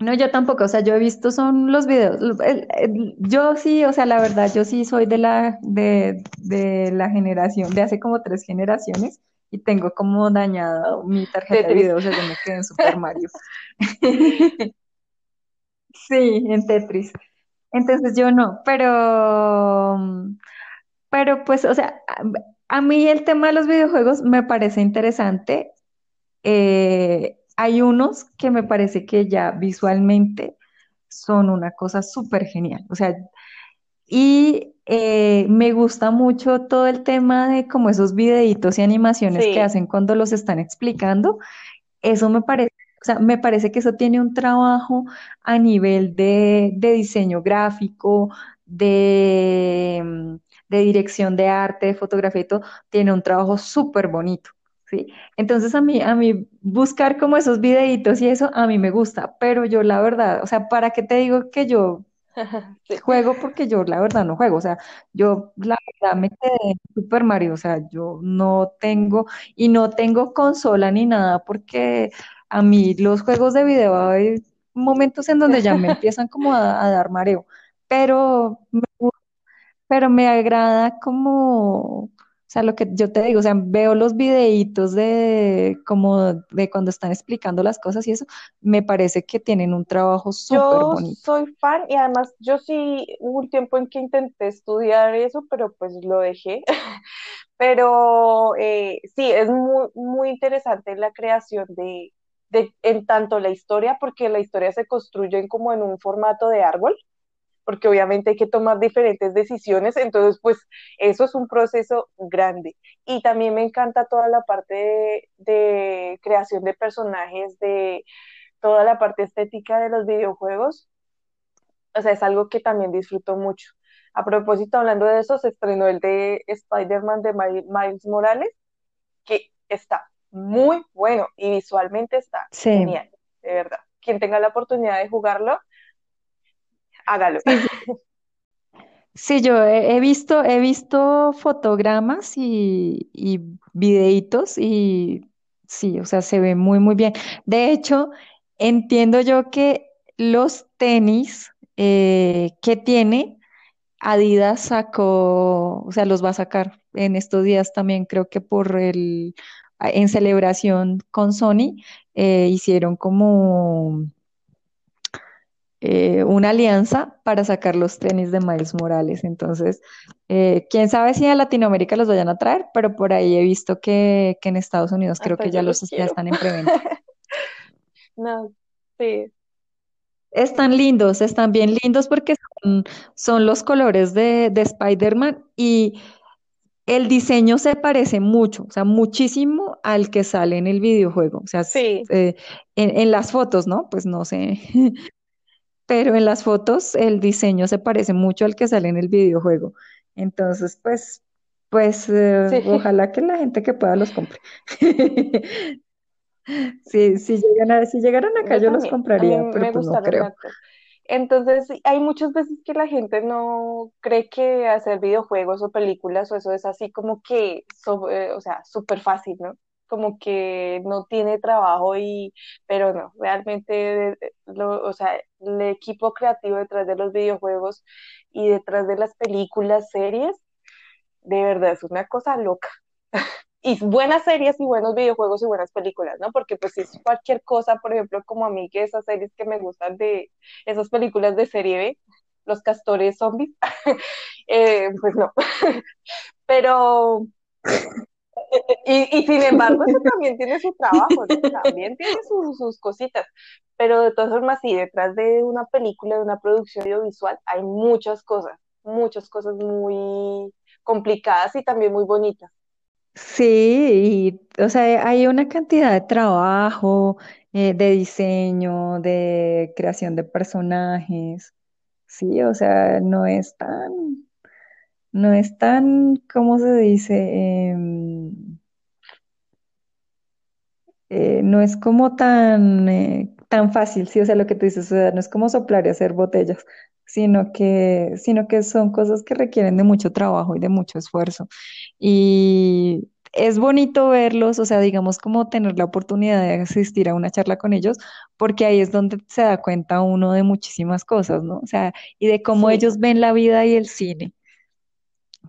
no, yo tampoco, o sea, yo he visto son los videos. El- el- yo sí, o sea, la verdad, yo sí soy de la, de, de la generación, de hace como tres generaciones, y tengo como dañado mi tarjeta de Tetris. video, o sea, yo me quedé en Super Mario. Sí, en Tetris. Entonces yo no, pero, pero pues, o sea, a, a mí el tema de los videojuegos me parece interesante. Eh, hay unos que me parece que ya visualmente son una cosa súper genial. O sea, y eh, me gusta mucho todo el tema de como esos videitos y animaciones que hacen cuando los están explicando. Eso me parece, o sea, me parece que eso tiene un trabajo a nivel de, de diseño gráfico, de, mm, de dirección de arte, de fotografía y todo, tiene un trabajo súper bonito, ¿sí? Entonces a mí, a mí buscar como esos videitos y eso, a mí me gusta, pero yo la verdad, o sea, ¿para qué te digo que yo sí. juego? Porque yo la verdad no juego, o sea, yo la verdad me quedé en Super Mario, o sea, yo no tengo, y no tengo consola ni nada, porque a mí los juegos de video hay momentos en donde ya me empiezan como a, a dar mareo, pero, me pero me agrada como, O sea, lo que yo te digo, o sea, veo los videitos de como de cuando están explicando las cosas y eso, me parece que tienen un trabajo súper Yo bonito. soy fan y además yo sí hubo un tiempo en que intenté estudiar eso, pero pues lo dejé. Pero eh, sí, es muy, muy interesante la creación de, de, en tanto la historia, porque la historia se construye como en un formato de árbol, porque obviamente hay que tomar diferentes decisiones, entonces pues eso es un proceso grande. Y también me encanta toda la parte de, de creación de personajes, de toda la parte estética de los videojuegos, o sea, es algo que también disfruto mucho. A propósito, hablando de eso, se estrenó el de Spider-Man de Miles Morales, que está muy bueno y visualmente está Sí, genial, de verdad. Quien tenga la oportunidad de jugarlo, hágalo. sí, yo he, he visto, he visto fotogramas y, y videitos y sí, o sea, se ve muy, muy bien. De hecho, entiendo yo que los tenis eh, que tiene Adidas sacó, o sea, los va a sacar en estos días también, creo que por el, en celebración con Sony, eh, hicieron como eh, una alianza para sacar los tenis de Miles Morales. Entonces, eh, quién sabe si a Latinoamérica los vayan a traer, pero por ahí he visto que, que en Estados Unidos creo Hasta que yo ya los los ya están en preventa. No, sí, Están lindos, están bien lindos porque son, son los colores de, de Spider-Man y el diseño se parece mucho, o sea, muchísimo al que sale en el videojuego. O sea, sí, eh, en, en las fotos, ¿no? Pues no sé. pero en las fotos el diseño se parece mucho al que sale en el videojuego. Entonces, pues, pues eh, sí. ojalá que la gente que pueda los compre. Si, si llegan a, si llegaran acá Yo yo los compraría, pero me pues no creo. Entonces, sí, hay muchas veces que la gente no cree que hacer videojuegos o películas o eso es así como que, so- eh, o sea, súper fácil, ¿no? Como que no tiene trabajo y, pero no, realmente, eh, lo, o sea, el equipo creativo detrás de los videojuegos y detrás de las películas, series, de verdad es una cosa loca y buenas series y buenos videojuegos y buenas películas, ¿no? Porque pues si es cualquier cosa, por ejemplo, como a mí que esas series que me gustan de esas películas de serie B, los castores zombies, eh, pues no. Pero, y, sin embargo, eso también tiene su trabajo. También tiene su, sus cositas. Pero de todas formas, sí, detrás de una película, de una producción audiovisual, hay muchas cosas, muchas cosas muy complicadas y también muy bonitas. Sí, y, o sea, hay una cantidad de trabajo, eh, de diseño, de creación de personajes. Sí, o sea, no es tan, no es tan, ¿cómo se dice? Em, eh, no es como tan, eh, tan fácil, sí, o sea, lo que tú dices, o sea, no es como soplar y hacer botellas, sino que, sino que son cosas que requieren de mucho trabajo y de mucho esfuerzo. Y es bonito verlos, o sea, digamos como tener la oportunidad de asistir a una charla con ellos, porque ahí es donde se da cuenta uno de muchísimas cosas, ¿no? O sea, y de cómo Sí, ellos ven la vida y el cine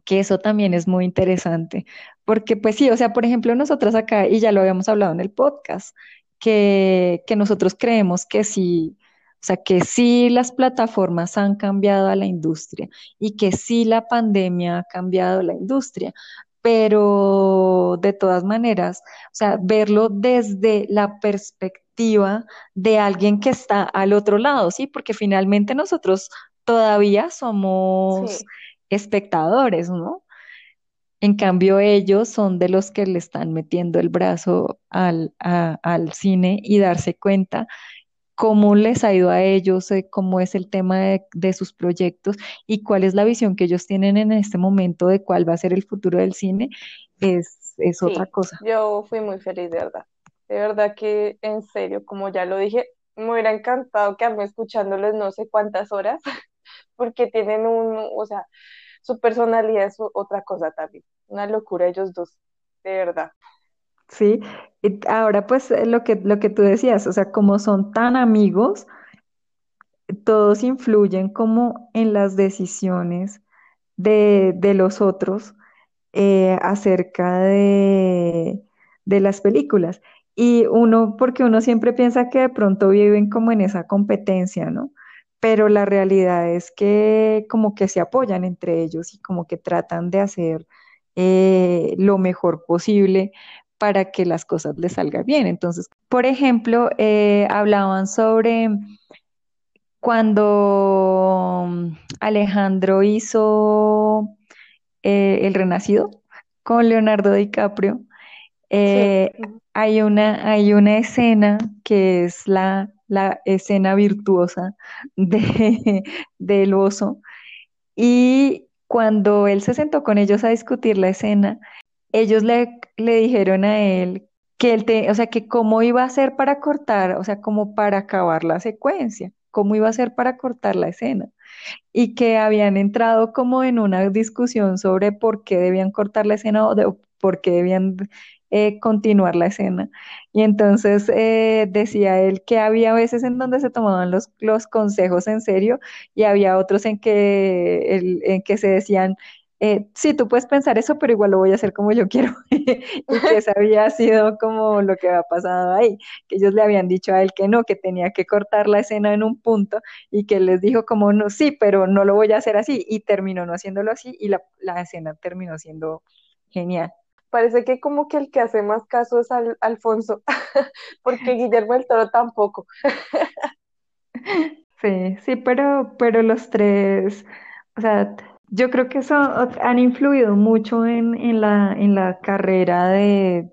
que eso también es muy interesante, porque pues sí, o sea, por ejemplo, nosotros acá, y ya lo habíamos hablado en el podcast, que, que nosotros creemos que sí, o sea, que sí las plataformas han cambiado a la industria y que sí la pandemia ha cambiado la industria, pero de todas maneras, o sea, verlo desde la perspectiva de alguien que está al otro lado, ¿sí? Porque finalmente nosotros todavía somos. Espectadores, ¿no? En cambio, ellos son de los que le están metiendo el brazo al, a- al cine y darse cuenta cómo les ha ido a ellos, eh, cómo es el tema de, de sus proyectos y cuál es la visión que ellos tienen en este momento de cuál va a ser el futuro del cine, es, es otra cosa. yo fui muy feliz, de verdad. De verdad que, en serio, como ya lo dije, me hubiera encantado quedarme escuchándoles no sé cuántas horas, porque tienen un, o sea, su personalidad es otra cosa también. Una locura ellos dos, de verdad. Sí, y ahora pues eh, lo que, lo que tú decías, o sea, como son tan amigos, todos influyen como en las decisiones de, de los otros eh, acerca de, de las películas. Y uno, porque uno siempre piensa que de pronto viven como en esa competencia, ¿no? Pero la realidad es que como que se apoyan entre ellos y como que tratan de hacer eh, lo mejor posible para que las cosas les salgan bien. Entonces, por ejemplo, eh, hablaban sobre cuando Alejandro hizo eh, El Renacido con Leonardo DiCaprio. Hay una, hay una escena que es la, la escena virtuosa de, del oso. Y cuando él se sentó con ellos a discutir la escena, ellos le, le dijeron a él que él te, o sea, que cómo iba a hacer para cortar, o sea, como para acabar la secuencia, cómo iba a hacer para cortar la escena y que habían entrado como en una discusión sobre por qué debían cortar la escena o, de, por qué debían eh, continuar la escena. Y entonces eh, decía él que había veces en donde se tomaban los, los consejos en serio y había otros en que, el, en que se decían, eh, sí, tú puedes pensar eso, pero igual lo voy a hacer como yo quiero. y que eso había sido como lo que había pasado ahí, que ellos le habían dicho a él que no, que tenía que cortar la escena en un punto y que él les dijo como no, sí, pero no lo voy a hacer así y terminó no haciéndolo así y la, la escena terminó siendo genial. Parece que como que el que hace más caso es al, Alfonso, porque Guillermo el Toro tampoco. sí, sí, pero, pero los tres, o sea, yo creo que eso han influido mucho en, en la, en la carrera de,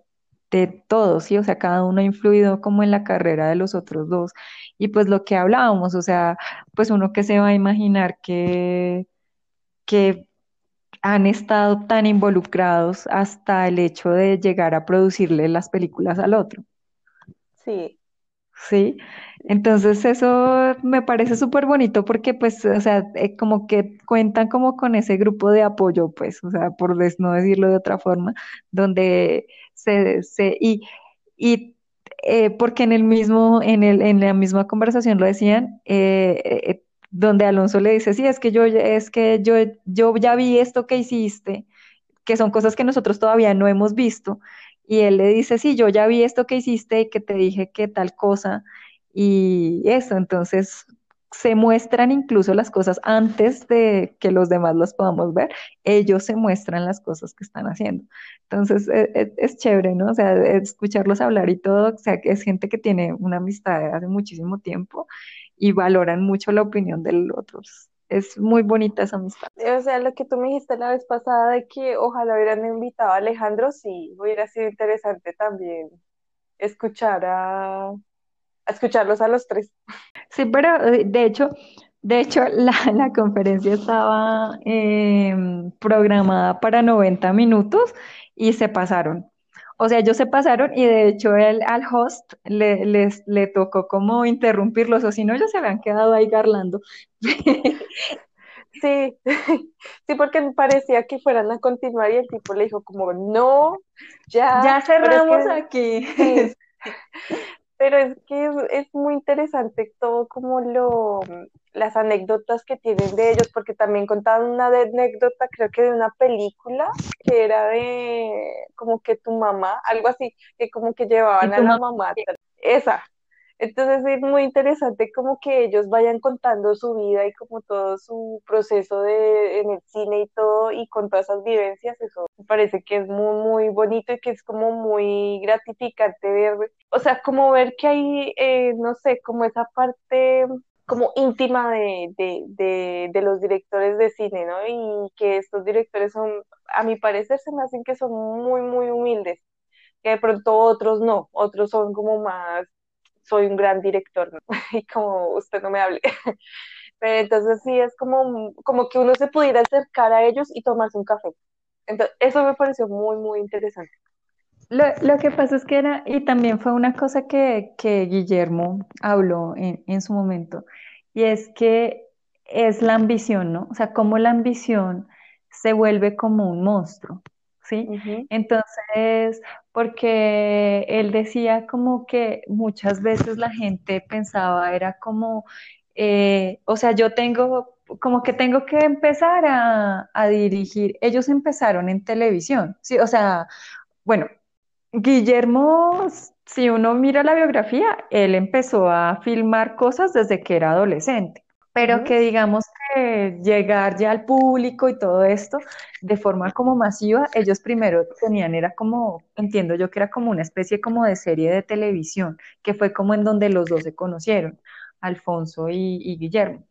de todos, ¿sí? O sea, cada uno ha influido como en la carrera de los otros dos. Y pues lo que hablábamos, o sea, pues uno que se va a imaginar que, que han estado tan involucrados hasta el hecho de llegar a producirle las películas al otro. Sí. Sí, entonces eso me parece súper bonito porque pues, o sea, eh, como que cuentan como con ese grupo de apoyo, pues, o sea, por no decirlo de otra forma, donde se, se y, y eh, porque en el mismo, en el, en la misma conversación lo decían, eh, eh, donde Alonso le dice, sí, es que yo, es que yo, yo ya vi esto que hiciste, que son cosas que nosotros todavía no hemos visto, y él le dice, sí, yo ya vi esto que hiciste y que te dije que tal cosa, y eso, entonces se muestran incluso las cosas antes de que los demás las podamos ver, ellos se muestran las cosas que están haciendo. Entonces es, e, es chévere, ¿no? O sea, escucharlos hablar y todo, o sea, es gente que tiene una amistad de hace muchísimo tiempo y valoran mucho la opinión de los otros. Es muy bonita esa amistad. O sea, lo que tú me dijiste la vez pasada de que ojalá hubieran invitado a Alejandro, sí, hubiera sido interesante también escuchar a, a escucharlos a los tres. Sí, pero eh, de hecho, de hecho, la, la conferencia estaba eh, programada para 90 minutos y se pasaron. O sea, ellos se pasaron y de hecho el, al host le, les, le tocó como interrumpirlos, o si no, ellos se habían quedado ahí garlando. Sí, sí, porque parecía que fueran a continuar y el tipo le dijo como, no, ya. Ya cerramos es que, aquí. Sí. Pero es que es, es, muy interesante todo como lo, las anécdotas que tienen de ellos, porque también contaban una anécdota, creo que de una película, que era de como que tu mamá, algo así, que como que llevaban a la mamá. Esa, entonces es muy interesante como que ellos vayan contando su vida y como todo su proceso de, en el cine y todo y con todas esas vivencias, eso me parece que es muy, muy bonito y que es como muy gratificante ver, o sea, como ver que hay, eh, no sé, como esa parte como íntima de, de, de, de, los directores de cine, ¿no? Y que estos directores son, a mi parecer, se me hacen que son muy, muy humildes, que de pronto otros no, otros son como más soy un gran director, ¿no? y como usted no me hable. Pero entonces sí, es como, como que uno se pudiera acercar a ellos y tomarse un café. Entonces, eso me pareció muy, muy interesante. Lo, lo, que pasa es que era, y también fue una cosa que, que Guillermo habló en, en, su momento, y es que es la ambición, ¿no? O sea, cómo la ambición se vuelve como un monstruo, ¿sí? Uh -huh. Entonces, porque él decía como que muchas veces la gente pensaba, era como, eh, o sea, yo tengo como que tengo que empezar a, a dirigir. Ellos empezaron en televisión, sí, o sea, bueno, Guillermo, si uno mira la biografía, él empezó a filmar cosas desde que era adolescente, pero que digamos que llegar ya al público y todo esto de forma como masiva, ellos primero tenían, era como, entiendo yo que era como una especie como de serie de televisión, que fue como en donde los dos se conocieron, Alfonso y, Guillermo.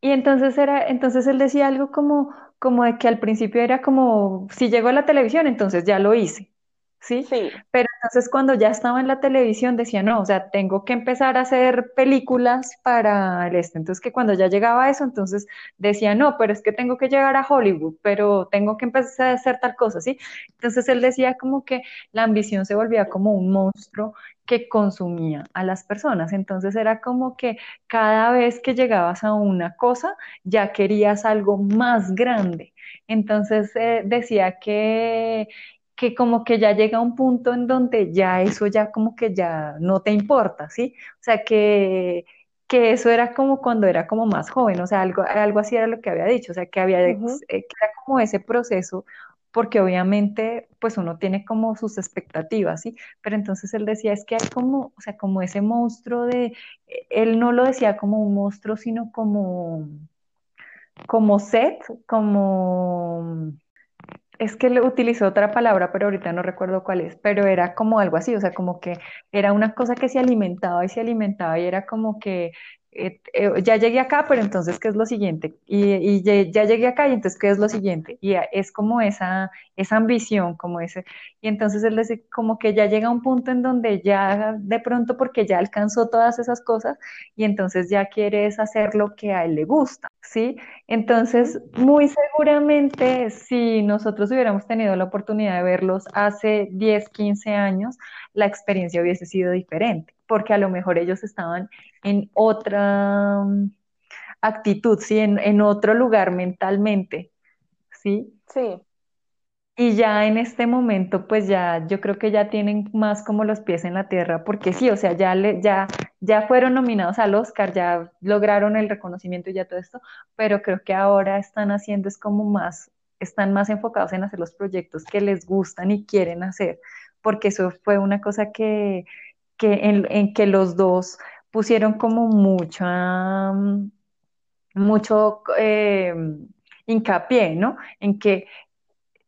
Y entonces era, entonces él decía algo como, como de que al principio era como, si llegó a la televisión, entonces ya lo hice. ¿sí? Sí. Pero entonces cuando ya estaba en la televisión decía, no, o sea, tengo que empezar a hacer películas para el este. Entonces que cuando ya llegaba a eso, entonces decía, no, pero es que tengo que llegar a Hollywood, pero tengo que empezar a hacer tal cosa, ¿sí? Entonces él decía como que la ambición se volvía como un monstruo que consumía a las personas. Entonces era como que cada vez que llegabas a una cosa, ya querías algo más grande. Entonces eh, decía que que como que ya llega un punto en donde ya eso ya como que ya no te importa, ¿sí? O sea, que, que eso era como cuando era como más joven, o sea, algo, algo así era lo que había dicho, o sea, que había, eh, que era como ese proceso, porque obviamente pues uno tiene como sus expectativas, ¿sí? Pero entonces él decía, es que hay como, o sea, como ese monstruo de, eh, él no lo decía como un monstruo, sino como, como set, como es que le utilizó otra palabra, pero ahorita no recuerdo cuál es, pero era como algo así, o sea, como que era una cosa que se alimentaba y se alimentaba y era como que eh, eh, ya llegué acá, pero entonces, ¿qué es lo siguiente? Y, ya, llegué acá y entonces, ¿qué es lo siguiente? Y es como esa, esa ambición, como ese, y entonces él dice, como que ya llega un punto en donde ya de pronto, porque ya alcanzó todas esas cosas, y entonces ya quiere hacer lo que a él le gusta, ¿sí? Entonces, muy seguramente, si nosotros hubiéramos tenido la oportunidad de verlos hace 10, 15 años, la experiencia hubiese sido diferente porque a lo mejor ellos estaban en otra mm, actitud, ¿sí? En, otro lugar mentalmente, ¿sí? Sí. Y ya en este momento, pues ya, yo creo que ya tienen más como los pies en la tierra, porque sí, o sea, ya, le, ya, ya fueron nominados al Oscar, ya lograron el reconocimiento y ya todo esto, pero creo que ahora están haciendo es como más, están más enfocados en hacer los proyectos que les gustan y quieren hacer, porque eso fue una cosa que, en, que los dos pusieron como mucha, mucho eh, hincapié, ¿no? En que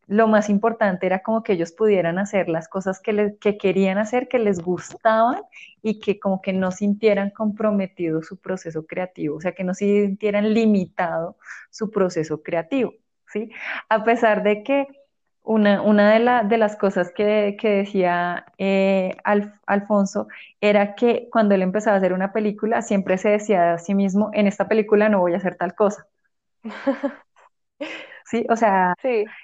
lo más importante era como que ellos pudieran hacer las cosas que, que querían hacer, que les gustaban y que como que no sintieran comprometido su proceso creativo, o sea, que no sintieran limitado su proceso creativo, ¿sí? A pesar de que una, una de, de, las cosas que, decía eh, Alfonso era que cuando él empezaba a hacer una película, siempre se decía a sí mismo, en esta película no voy a hacer tal cosa. sí, o sea,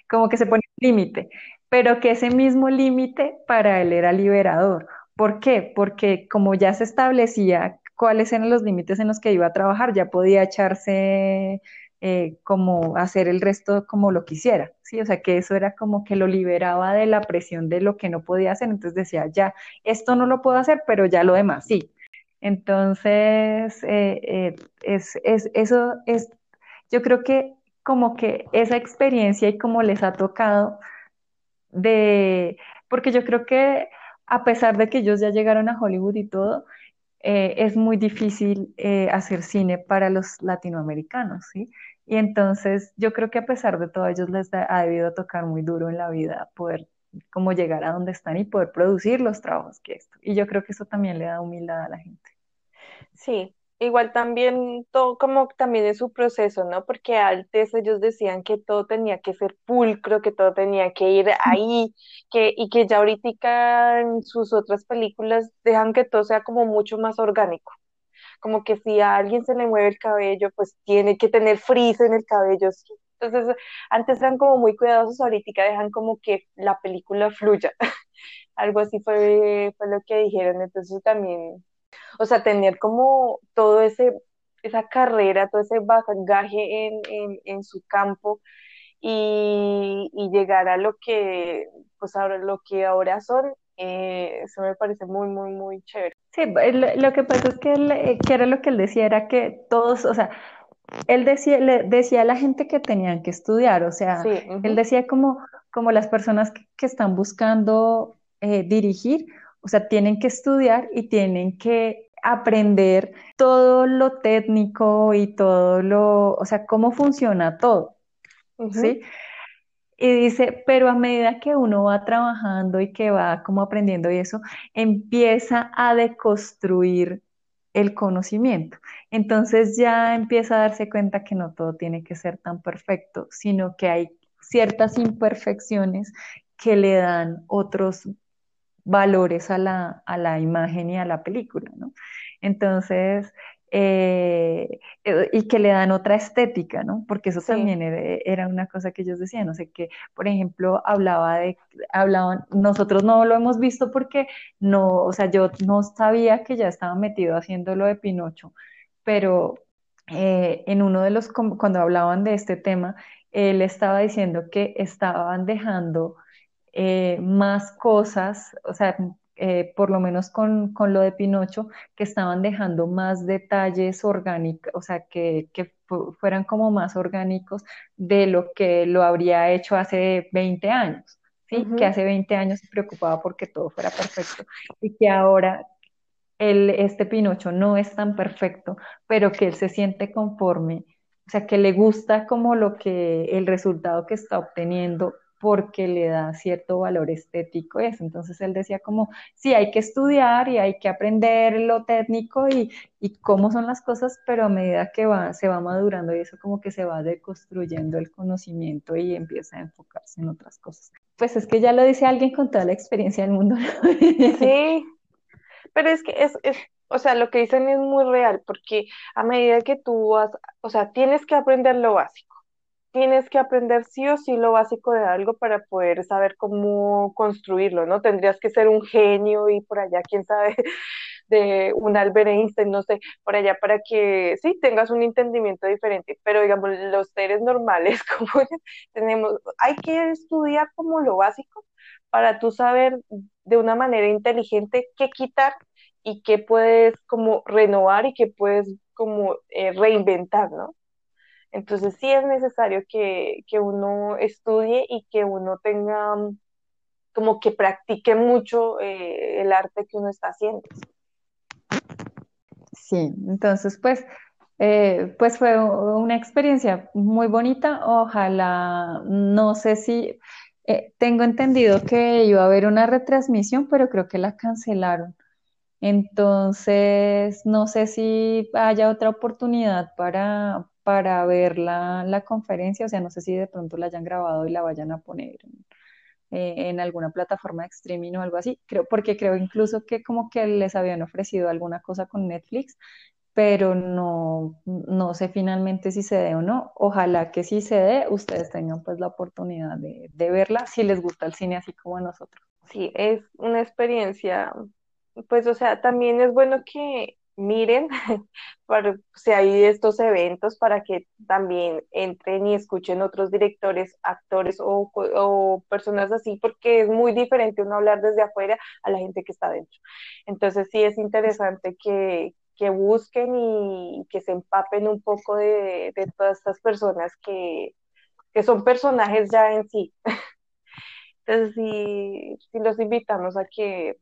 como que se pone un límite, pero que ese mismo límite para él era liberador. ¿Por qué? Porque como ya se establecía cuáles eran los límites en los que iba a trabajar, ya podía echarse eh, como hacer el resto como lo quisiera, ¿sí? O sea, que eso era como que lo liberaba de la presión de lo que no podía hacer, entonces decía, ya, esto no lo puedo hacer, pero ya lo demás, sí. Entonces, eh, eh, es, es, eso es, yo creo que como que esa experiencia y como les ha tocado de, porque yo creo que a pesar de que ellos ya llegaron a Hollywood y todo, es muy difícil hacer cine para los latinoamericanos, ¿sí? Y entonces yo creo que a pesar de todo, ellos les ha debido tocar muy duro en la vida poder como llegar a donde están y poder producir los trabajos que esto. Y yo creo que eso también le da humildad a la gente. Sí, igual también todo como también es su proceso, ¿no? Porque antes ellos decían que todo tenía que ser pulcro, que todo tenía que ir ahí, que, y que ya ahorita en sus otras películas dejan que todo sea como mucho más orgánico como que si a alguien se le mueve el cabello, pues tiene que tener frizz en el cabello. Entonces, antes eran como muy cuidadosos, ahorita dejan como que la película fluya. Algo así fue, fue lo que dijeron. Entonces también, o sea, tener como todo ese, esa carrera, todo ese bagaje en, en, en su campo y, y, llegar a lo que, pues ahora, lo que ahora son, eh, eso me parece muy, muy, muy chévere. Sí, lo que pasa es que, él, eh, que era lo que él decía, era que todos, o sea, él decía, le decía a la gente que tenían que estudiar, o sea, Sí, él decía como, como las personas que, que están buscando eh, dirigir, o sea, tienen que estudiar y tienen que aprender todo lo técnico y todo lo, o sea, cómo funciona todo, ¿sí? Y dice, pero a medida que uno va trabajando y que va como aprendiendo y eso, empieza a deconstruir el conocimiento. Entonces ya empieza a darse cuenta que no todo tiene que ser tan perfecto, sino que hay ciertas imperfecciones que le dan otros valores a la, a la imagen y a la película, ¿no? Entonces, eh, eh, y que le dan otra estética, ¿no? Porque eso sí, también era, era una cosa que ellos decían, no sé, que, por ejemplo, hablaba de, hablaban, nosotros no lo hemos visto porque no, o sea, yo no sabía que ya estaba metido haciendo lo de Pinocho, pero eh, en uno de los, cuando hablaban de este tema, él estaba diciendo que estaban dejando eh, más cosas, o sea, eh, por lo menos con, con, lo de Pinocho, que estaban dejando más detalles orgánicos, o sea, que, que fu fueran como más orgánicos de lo que lo habría hecho hace 20 años, ¿sí? Que hace 20 años se preocupaba porque todo fuera perfecto y que ahora el, este Pinocho no es tan perfecto, pero que él se siente conforme, o sea, que le gusta como lo que, el resultado que está obteniendo porque le da cierto valor estético eso. Entonces él decía como, sí, hay que estudiar y hay que aprender lo técnico y, y cómo son las cosas, pero a medida que va, se va madurando y eso como que se va deconstruyendo el conocimiento y empieza a enfocarse en otras cosas. Pues es que ya lo dice alguien con toda la experiencia del mundo. sí, pero es que es, es, o sea, lo que dicen es muy real, porque a medida que tú vas, o sea, tienes que aprender lo básico. Tienes que aprender sí o sí lo básico de algo para poder saber cómo construirlo, ¿no? Tendrías que ser un genio y por allá, quién sabe, de un Albert Einstein, no sé, por allá para que sí tengas un entendimiento diferente, pero digamos, los seres normales como tenemos, hay que estudiar como lo básico para tú saber de una manera inteligente qué quitar y qué puedes como renovar y qué puedes como eh, reinventar, ¿no? Entonces sí es necesario que, que uno estudie y que uno tenga mm, como que practique mucho eh, el arte que uno está haciendo. Sí, entonces pues, eh, pues fue una experiencia muy bonita. Ojalá, no sé si, eh, tengo entendido que iba a haber una retransmisión, pero creo que la cancelaron. Entonces, no sé si haya otra oportunidad para, para ver la, la conferencia, o sea, no sé si de pronto la hayan grabado y la vayan a poner eh, en alguna plataforma de streaming o algo así, creo, porque creo incluso que como que les habían ofrecido alguna cosa con Netflix, pero no, no sé finalmente si se dé o no. Ojalá que sí se dé, ustedes tengan pues la oportunidad de, de verla si les gusta el cine así como a nosotros. Sí, es una experiencia, pues o sea, también es bueno que miren para, si hay estos eventos para que también entren y escuchen otros directores, actores o, o personas así, porque es muy diferente uno hablar desde afuera a la gente que está dentro. Entonces sí es interesante que, que busquen y que se empapen un poco de, de todas estas personas que, que son personajes ya en sí. Entonces sí, sí los invitamos a que,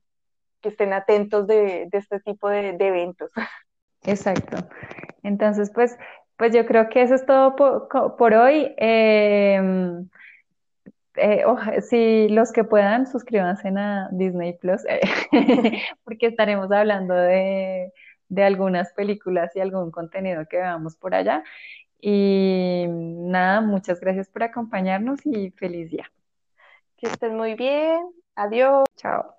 que estén atentos de, de este tipo de, de eventos. Exacto. Entonces, pues, pues yo creo que eso es todo por, por hoy. Eh, eh, oja- si los que puedan, suscríbanse a Disney Plus, eh, porque estaremos hablando de, de algunas películas y algún contenido que veamos por allá. Y nada, muchas gracias por acompañarnos y feliz día. Que estén muy bien. Adiós. Chao.